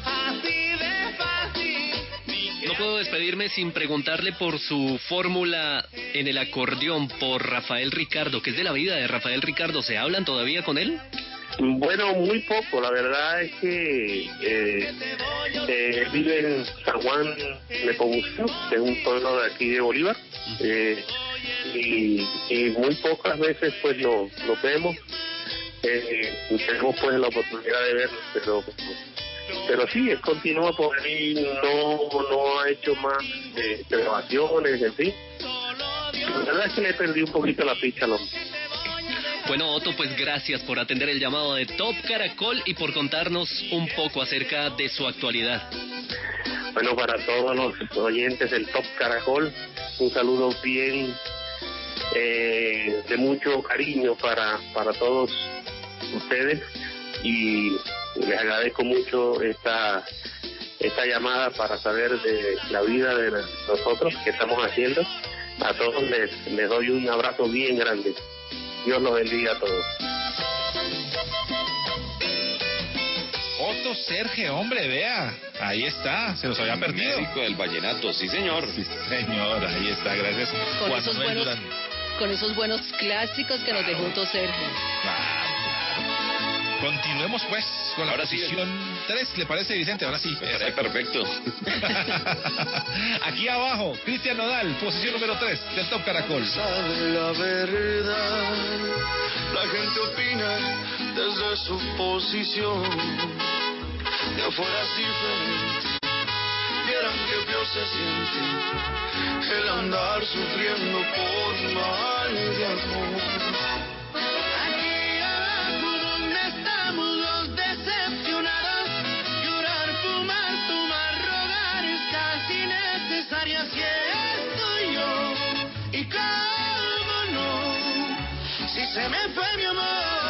así de fácil. No puedo despedirme sin preguntarle por su fórmula en el acordeón por Rafael Ricardo, que es de la vida de Rafael Ricardo. ¿Se hablan todavía con él? Bueno, muy poco. La verdad es que eh, eh, vive en San Juan Nepomuceno, que es un pueblo de aquí de Bolívar. Eh, y, y muy pocas veces pues lo, lo vemos. Eh, y tenemos pues la oportunidad de verlo, pero pero sí, él continúa por ahí, no, no ha hecho más eh, grabaciones, en fin. La verdad es que le perdí un poquito la pista al hombre. Bueno, Otto, pues gracias por atender el llamado de Top Caracol y por contarnos un poco acerca de su actualidad. Bueno, para todos los oyentes del Top Caracol, un saludo bien eh, de mucho cariño para, para todos ustedes y les agradezco mucho esta esta llamada para saber de la vida de nosotros que estamos haciendo. A todos les, les doy un abrazo bien grande. Dios los bendiga a todos. Otto Serge, hombre, vea. Ahí está, se los había perdido. Médico del vallenato, sí señor. Sí, señor, ahí está, gracias. Con Juan esos buenos, con esos buenos clásicos que nos dejó Otto Sergio. Continuemos pues con la Ahora sí. posición 3, ¿le parece Vicente? Ahora sí. Perfecto. Aquí abajo, Cristian Nodal, posición número 3 del Top Caracol. sabe la verdad. La gente opina desde su posición. De afuera diferente. Vieran que feo se siente el andar sufriendo por mal de amor. Necesario. Así estoy yo. Y cómo no, si se me fue mi amor.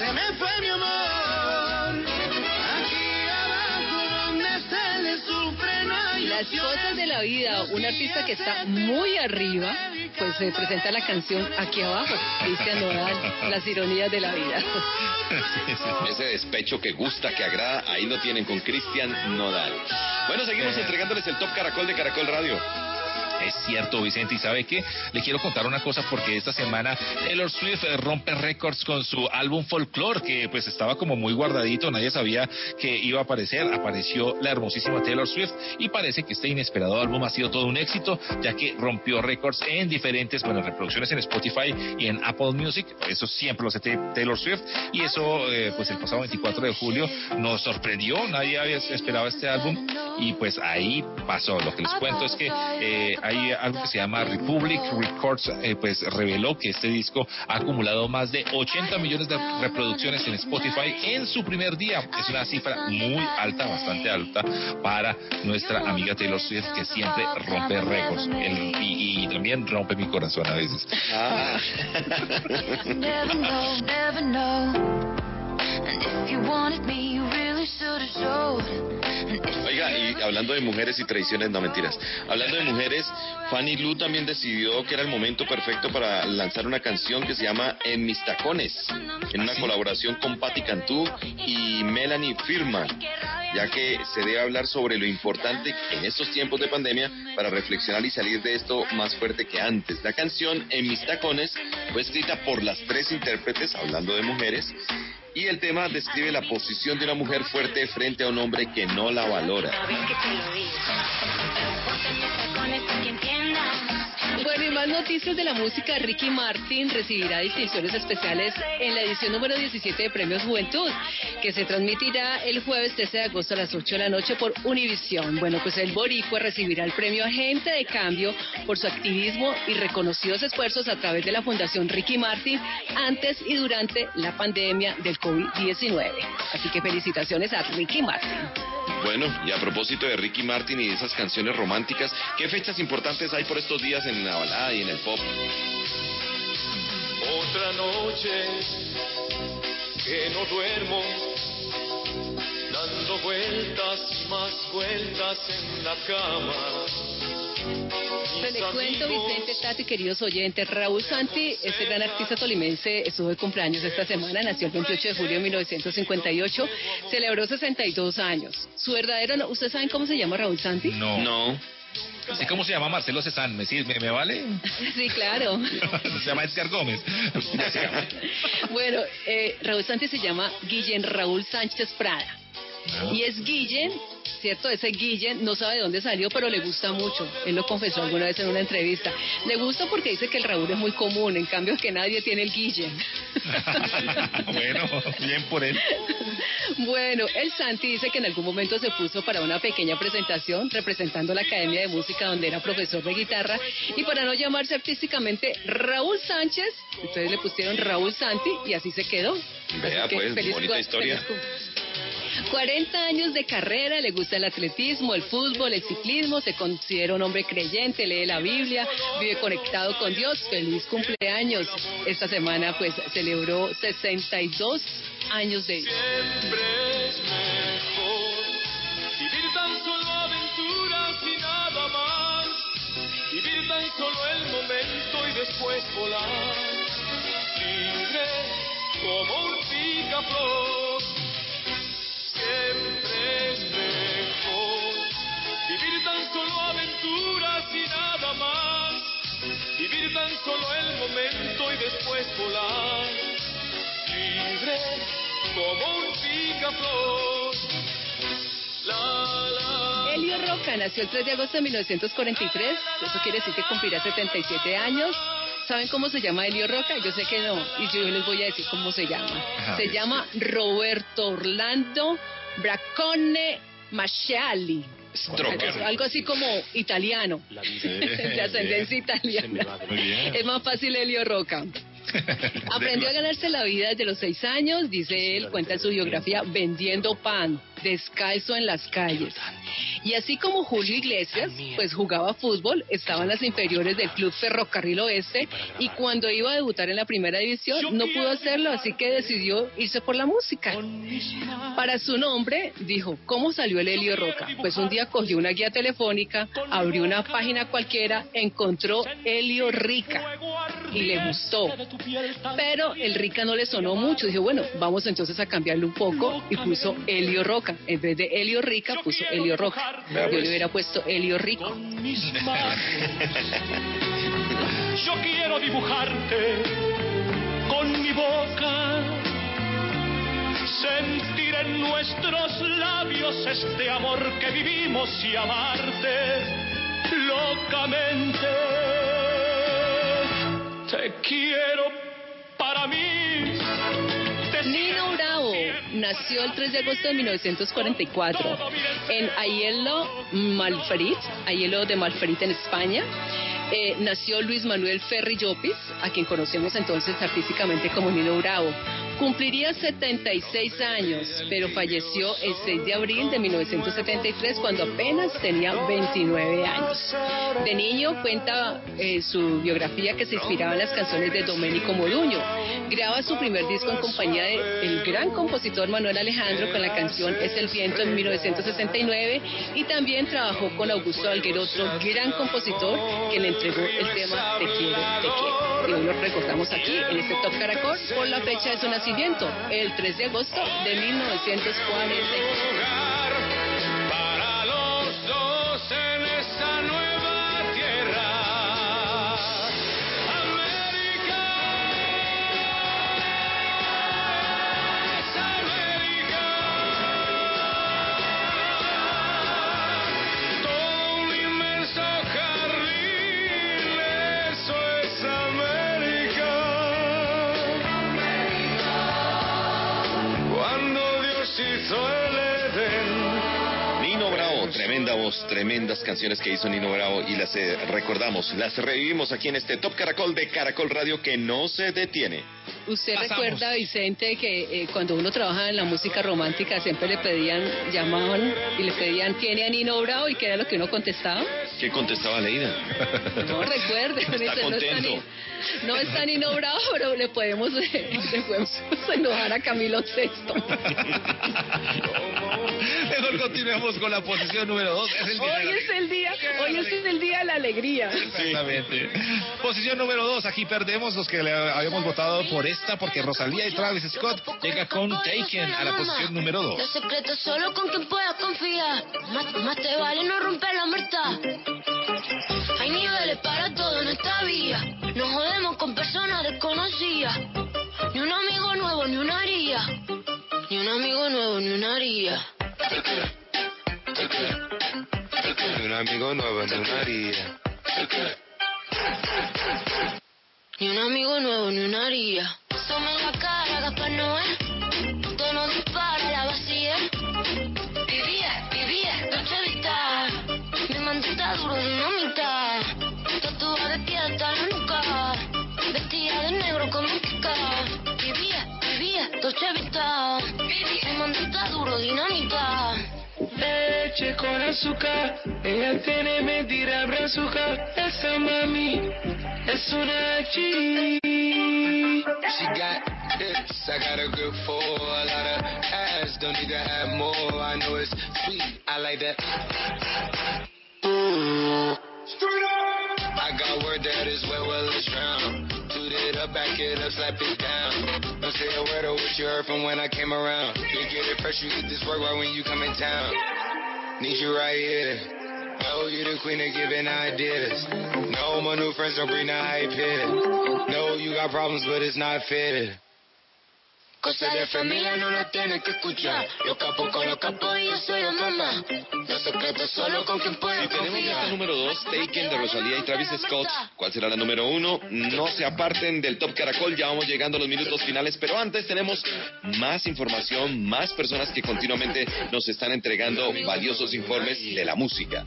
Se me fue mi amor. Aquí abajo donde se le sufre no hay Las cosas de la vida, un artista que está muy arriba, pues se presenta la canción aquí abajo, Cristian Nodal, las ironías de la vida. Ese despecho que gusta, que agrada, ahí lo tienen con Cristian Nodal. Bueno, seguimos Eh. entregándoles el Top Caracol de Caracol Radio. Es cierto, Vicente, y sabe qué, le quiero contar una cosa porque esta semana Taylor Swift eh, rompe récords con su álbum Folklore, que pues estaba como muy guardadito, nadie sabía que iba a aparecer, apareció la hermosísima Taylor Swift y parece que este inesperado álbum ha sido todo un éxito, ya que rompió récords en diferentes, bueno, reproducciones en Spotify y en Apple Music, eso siempre lo hace Ta- Taylor Swift, y eso eh, pues el pasado 24 de julio nos sorprendió, nadie había esperado este álbum y pues ahí pasó. Lo que les cuento es que eh, hay algo que se llama Republic Records, eh, pues reveló que este disco ha acumulado más de 80 millones de reproducciones en Spotify en su primer día. Es una cifra muy alta, bastante alta para nuestra amiga Taylor Swift que siempre rompe récords El- y, y también rompe mi corazón a veces. Never Oiga, y hablando de mujeres y tradiciones, no mentiras. Hablando de mujeres, Fanny Lu también decidió que era el momento perfecto para lanzar una canción que se llama En mis tacones, en una colaboración con Patti Cantú y Melanie Firman, ya que se debe hablar sobre lo importante en estos tiempos de pandemia para reflexionar y salir de esto más fuerte que antes. La canción En mis tacones fue escrita por las tres intérpretes, hablando de mujeres, y el tema describe la posición de una mujer fuerte frente a un hombre que no la valora. Y más noticias de la música. Ricky Martin recibirá distinciones especiales en la edición número 17 de Premios Juventud, que se transmitirá el jueves 13 de agosto a las 8 de la noche por Univisión. Bueno, pues el boricua recibirá el premio Agente de Cambio por su activismo y reconocidos esfuerzos a través de la Fundación Ricky Martin antes y durante la pandemia del COVID-19. Así que felicitaciones a Ricky Martin. Bueno, y a propósito de Ricky Martin y de esas canciones románticas, ¿qué fechas importantes hay por estos días en la balada y en el pop? Otra noche que no duermo, dando vueltas más vueltas en la cama. Se le cuento, Vicente, Tati, queridos oyentes, Raúl Santi, este gran artista tolimense, estuvo de cumpleaños esta semana, nació el 28 de julio de 1958, celebró 62 años. Su verdadero, no- ¿ustedes saben cómo se llama Raúl Santi? No. No. Así como se llama Marcelo Cezanne, ¿me, me, me vale? Sí, claro. se llama Edgar Gómez. Bueno, eh, Raúl Santi se llama Guillén Raúl Sánchez Prada. Y es Guillén, ¿cierto? Ese Guillén no sabe de dónde salió, pero le gusta mucho. Él lo confesó alguna vez en una entrevista. Le gusta porque dice que el Raúl es muy común, en cambio que nadie tiene el Guillén. bueno, bien por él. Bueno, el Santi dice que en algún momento se puso para una pequeña presentación representando la Academia de Música donde era profesor de guitarra y para no llamarse artísticamente Raúl Sánchez, entonces le pusieron Raúl Santi y así se quedó. Vea, Así que pues, bonita historia. feliz 40 años de carrera, le gusta el atletismo, el fútbol, el ciclismo, se considera un hombre creyente, lee la Biblia, vive conectado con Dios. Feliz cumpleaños. Esta semana pues celebró 62 años de vida. Siempre es mejor vivir tan solo aventuras y nada más. Vivir tan solo el momento y después volar. Libre como un picaflor. Solo el momento y después volar. Libre como un picaflor. La, la. Elio Roca nació el 3 de agosto de 1943, eso quiere decir que cumplirá 77 años. ¿Saben cómo se llama Elio Roca? Yo sé que no, y yo les voy a decir cómo se llama. Ajá, se llama Roberto Orlando Bracone Masciali. Stroker. Algo, así como italiano, de ascendencia italiana. Es más fácil Elio Roca. Aprendió a ganarse la vida desde los seis años, dice él, cuenta en su biografía, vendiendo pan, descalzo en las calles. Y así como Julio Iglesias, pues jugaba fútbol, estaba en las inferiores del Club Ferrocarril Oeste y cuando iba a debutar en la primera división no pudo hacerlo, así que decidió irse por la música. Para su nombre, dijo, ¿cómo salió el Helio Roca? Pues un día cogió una guía telefónica, abrió una página cualquiera, encontró Helio Rica y le gustó. Pero el Rica no le sonó mucho. Dijo, bueno, vamos entonces a cambiarlo un poco y puso Helio Roca. En vez de Helio Rica, puso Helio Roca. Yo pues. le hubiera puesto Helio Rico. Yo quiero dibujarte con mi boca, sentir en nuestros labios este amor que vivimos y amarte locamente. Te quiero para mí. Nino Bravo nació el 3 de agosto de 1944 en Aiello, Malferit, Aiello de Malferit en España. Eh, nació Luis Manuel Ferri Llopis, a quien conocemos entonces artísticamente como Nino Bravo. Cumpliría 76 años, pero falleció el 6 de abril de 1973 cuando apenas tenía 29 años. De niño cuenta eh, su biografía que se inspiraba en las canciones de Domenico Moduño. Graba su primer disco en compañía del gran compositor Manuel Alejandro con la canción Es el viento en 1969 y también trabajó con Augusto Alguero, otro gran compositor que le entregó el tema Te quiero, te quiero. Y hoy lo recordamos aquí en este Top Caracol por la fecha de su nacimiento, el 3 de agosto de 1940. Para los dos en esta nueva tremenda voz, tremendas canciones que hizo Nino Bravo y las eh, recordamos, las revivimos aquí en este Top Caracol de Caracol Radio que no se detiene. ¿Usted Pasamos. recuerda, Vicente, que eh, cuando uno trabaja en la música romántica siempre le pedían, llamaban y le pedían, ¿tiene a Nino Bravo? ¿Y qué era lo que uno contestaba? ¿Qué contestaba Leida? No recuerde, Está dice, no, está contento. ni, no está Nino Bravo, pero le podemos, le podemos enojar a Camilo Sexto. Mejor continuemos con la posición número 2. Es el día de Hoy es el día, hoy es el día de la alegría. Exactamente. Posición número 2. Aquí perdemos los que le habíamos votado por esta, porque Rosalía y Travis Scott llega con Taken a la posición número 2. Los secretos solo con quien puedas confiar. Más, más te vale no romper la muerta. Hay niveles para todo en esta vía. No jodemos con personas desconocidas. Ni un amigo nuevo, ni una haría. Ni un amigo nuevo, ni una haría. Ni un amigo nuevo, ni una haría. Ni un amigo nuevo, ni una haría. Somos la cara, Gaspar. Tono dispara, Leche con azúcar, ella tiene mentira brazuca. Esa mami es una G. She got hips, I got a good for a lot of ass. Don't need to have more. I know it's sweet, I like that. Straight up, I got word that is wet, well it's drown. Toot it up, back it up, slap it down. Don't say a word of what you heard from when I came around. You get it fresh, you get this work right when you come in town. Need you right here. Know you the queen of giving ideas. No, my new friends don't bring the hype here. No, you got problems, but it's not fair. Cosas de familia no las tienes que escuchar. Los capos con los capos y yo soy la mamá. Los secretos solo con quien puedes Y tenemos esta confiar. número 2, Taken de Rosalía y Travis Scott. ¿Cuál será la número 1? No se aparten del Top Caracol, ya vamos llegando a los minutos finales, pero antes tenemos más información, más personas que continuamente nos están entregando valiosos informes de la música.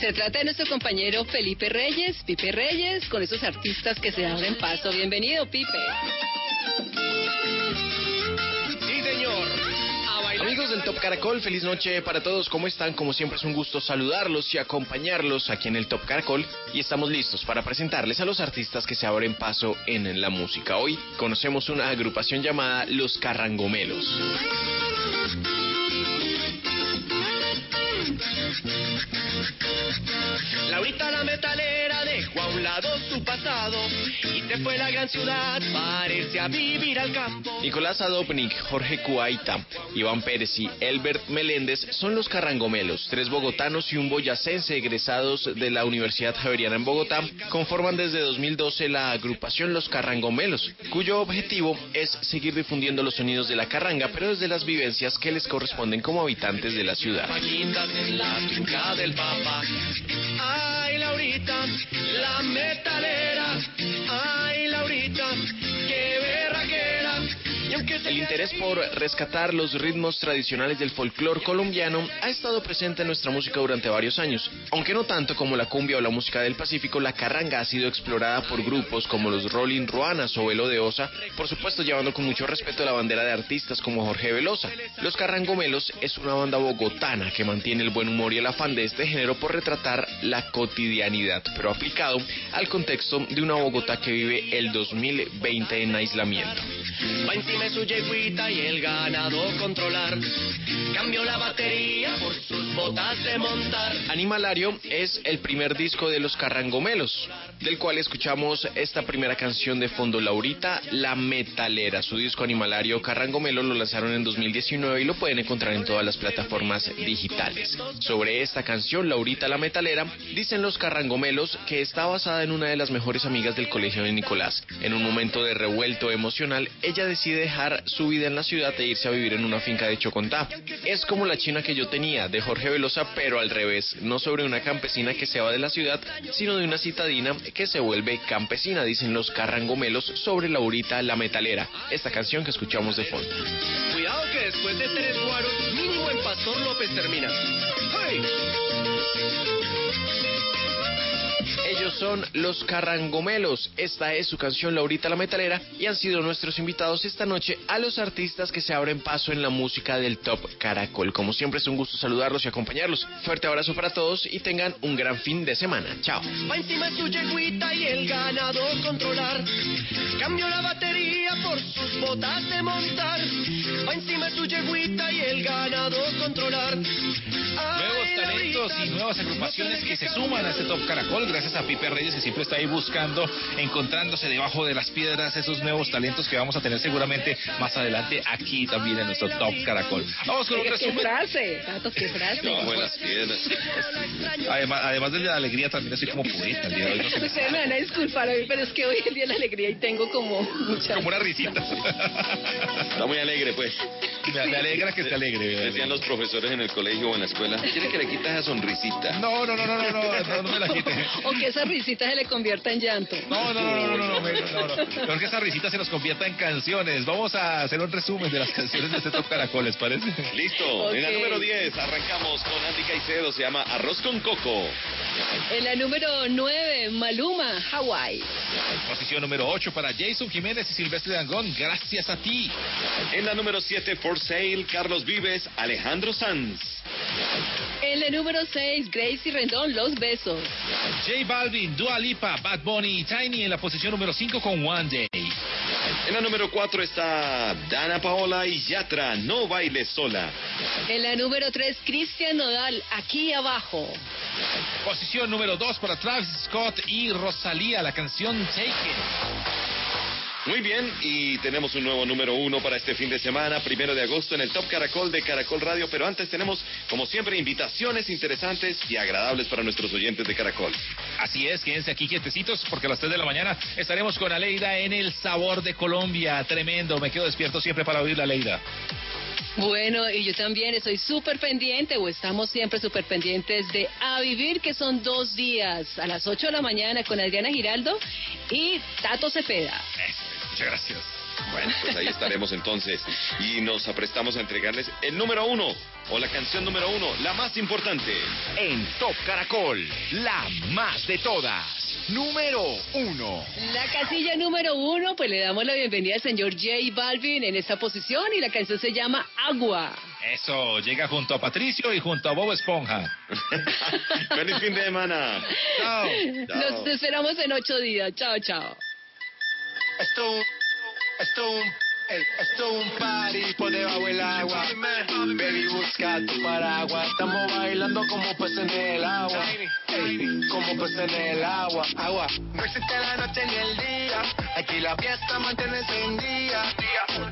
Se trata de nuestro compañero Felipe Reyes, Pipe Reyes, con esos artistas que se abren paso. Bienvenido, Pipe. Amigos del Top Caracol, feliz noche para todos. ¿Cómo están? Como siempre es un gusto saludarlos y acompañarlos aquí en el Top Caracol y estamos listos para presentarles a los artistas que se abren paso en la música. Hoy conocemos una agrupación llamada Los Carrangomelos. Laurita la metalera dejó a un lado su pasado y se fue a la gran ciudad para irse a vivir al campo. Nicolás Adopnik, Jorge Cuaita, Iván Pérez y Elbert Meléndez son los carrangomelos, tres bogotanos y un boyacense egresados de la Universidad Javeriana en Bogotá, conforman desde 2012 la agrupación Los Carrangomelos, cuyo objetivo es seguir difundiendo los sonidos de la carranga, pero desde las vivencias que les corresponden como habitantes de la ciudad. La finca del papá. Ay, Laurita, la metalera. Ay, Laurita, qué berraquera. El interés por rescatar los ritmos tradicionales del folclore colombiano ha estado presente en nuestra música durante varios años. Aunque no tanto como la cumbia o la música del Pacífico, la carranga ha sido explorada por grupos como los Rolling Ruanas o Velo de Osa, por supuesto llevando con mucho respeto la bandera de artistas como Jorge Velosa. Los Carrangomelos es una banda bogotana que mantiene el buen humor y el afán de este género por retratar la cotidianidad, pero aplicado al contexto de una Bogotá que vive el 2020 en aislamiento. Su yeguita y el ganado controlar. Cambio la batería por sus botas de montar. Animalario es el primer disco de los Carrangomelos, del cual escuchamos esta primera canción de fondo, Laurita, La Metalera. Su disco Animalario Carrangomelo lo lanzaron en 2019 y lo pueden encontrar en todas las plataformas digitales. Sobre esta canción, Laurita la Metalera, dicen los Carrangomelos que está basada en una de las mejores amigas del colegio de Nicolás. En un momento de revuelto emocional, ella decide dejar su vida en la ciudad e irse a vivir en una finca de Chocontá. Es como la china que yo tenía, de Jorge Velosa, pero al revés, no sobre una campesina que se va de la ciudad, sino de una citadina que se vuelve campesina, dicen los Carrangomelos sobre Laurita la Metalera, esta canción que escuchamos de fondo. Cuidado que después de tres guaros, mínimo en Pastor López termina. ¡Hey! Ellos son los Carrangomelos. Esta es su canción Laurita la Metalera y han sido nuestros invitados esta noche a los artistas que se abren paso en la música del Top Caracol. Como siempre es un gusto saludarlos y acompañarlos. Fuerte abrazo para todos y tengan un gran fin de semana. Chao. Va encima su yeguita y el ganado controlar. Cambio la batería por sus botas de montar. Va encima su yeguita y el ganado controlar. Nuevos talentos y nuevas agrupaciones que se suman a este Top Caracol, gracias a Pipe Reyes que siempre está ahí buscando, encontrándose debajo de las piedras esos nuevos talentos que vamos a tener seguramente más adelante aquí también en nuestro Top Caracol. Vamos con un Oiga, ¿Qué resumen. frase? Tato, qué frase. Debajo de las piedras. Además, además de la alegría también estoy como poeta el día de hoy. no. Ustedes me van a disculpar hoy, pero es que hoy es día de la alegría y tengo como mucha... Como una risita. Está muy alegre, pues. Me, me alegra que esté alegre. Decían los profesores en el colegio o en la escuela. ¿Quiere que le quitas esa sonrisita? No, no, no, no, no, no, no, no me la quite. O que esa risita se le convierta en llanto. No, no, no, no, no, no, no, que esa risita se nos convierta en canciones. Vamos a hacer un resumen de las canciones de este Seto Caracol, ¿les parece? Listo. En la número 10 arrancamos con Andy Caicedo, se llama Arroz con Coco. En la número 9, Maluma, Hawaii. Posición número 8 para Jason Jiménez y Silvestre Dangón, gracias a ti. En la número 7, For Sale, Carlos Vives, Alejandro Sanz. En la número 6, Gracie Rendón, Los Besos. J Balvin, Dua Lipa, Bad Bunny y Tiny en la posición número 5 con One Day. En la número 4 está Dana Paola y Yatra, No Bailes Sola. En la número 3, Cristian Nodal, Aquí Abajo. Posición número 2 para Travis Scott y Rosalía, la canción Take It. Muy bien, y tenemos un nuevo número uno para este fin de semana, primero de agosto, en el Top Caracol de Caracol Radio. Pero antes tenemos, como siempre, invitaciones interesantes y agradables para nuestros oyentes de Caracol. Así es, quédense aquí quietecitos porque a las 3 de la mañana estaremos con Aleida en El Sabor de Colombia. Tremendo, me quedo despierto siempre para oír la Aleida. Bueno, y yo también estoy súper pendiente, o estamos siempre súper pendientes de A Vivir, que son dos días, a las 8 de la mañana con Adriana Giraldo y Tato Cepeda. Muchas gracias. Bueno, pues ahí estaremos entonces y nos aprestamos a entregarles el número uno o la canción número uno, la más importante. En Top Caracol, la más de todas. Número uno. La casilla número uno, pues le damos la bienvenida al señor J Balvin en esta posición y la canción se llama Agua. Eso, llega junto a Patricio y junto a Bob Esponja. Feliz fin de semana. Chao. Nos esperamos en ocho días. Chao, chao. Esto un, esto un, ey, esto un party por debajo del agua. Baby, busca tu paraguas. Estamos bailando como peces en el agua. Ey, como peces en el agua. Agua. No existe la noche ni el día. Aquí la fiesta mantiene encendida.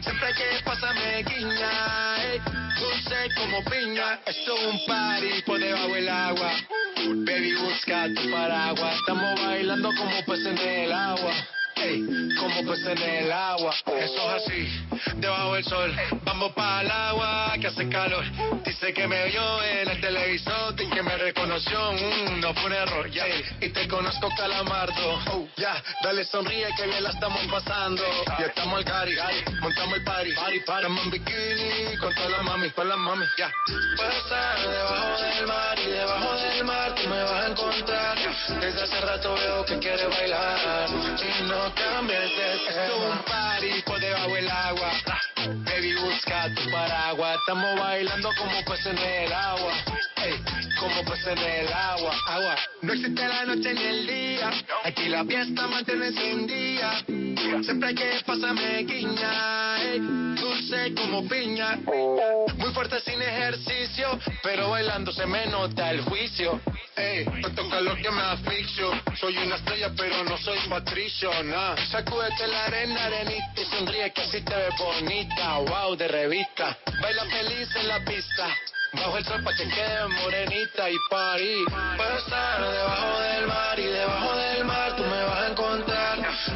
Siempre que pasa me guiña. Ey, dulce como piña. Esto es un party por debajo del agua. Baby, busca tu paraguas. Estamos bailando como peces en el agua. Como pues en el agua. Eso es así, debajo del sol. Vamos para el agua que hace calor. Dice que me vio en el televisor y que me reconoció. Mm, no fue un error, ya. Y te conozco, calamardo. Oh, ya, dale sonríe que bien la estamos pasando. Ya estamos al cari, montamos el party. Party, party. En bikini con todas las mami, con las mami, ya. Puedo estar debajo del mar y debajo del mar tú me vas a encontrar. Desde hace rato veo que quieres bailar y no cambies de. Esto es un party por debajo del agua. Baby, busca tu paraguas. Estamos bailando como pues en el agua. Como pues en el agua. Agua. No existe la noche ni el día. Aquí la fiesta mantiene sin día. Siempre hay que pasarme guiña. ey, dulce como piña. Muy fuerte sin ejercicio. Pero bailando se me nota el juicio. Ey, tanto calor que me asfixio. Soy una estrella, pero no soy patricio, nah. Sacúdete la arena, arenita y sonríe que así te ves bonita. Wow, de revista. Baila feliz en la pista. Bajo el sol pa' que quede morenita y party. Puedo estar debajo del mar y debajo del mar tú me vas a encontrar.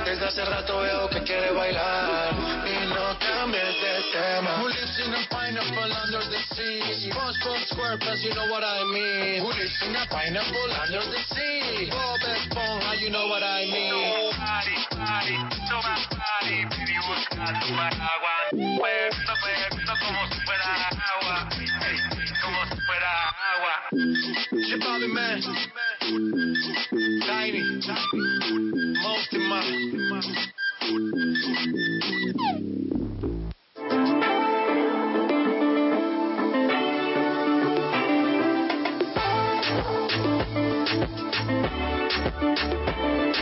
Desde hace rato veo que quieres bailar y no cambies de tema. Who lives in a pineapple under the sea? SpongeBob SquarePants, you know what I mean. Who lives in a pineapple under the sea? Bob Esponja, you know what I mean. Party, toma party, baby, busca tu agua. Como si fuera agua. Shit probably man. Tiny. Most of my. Thank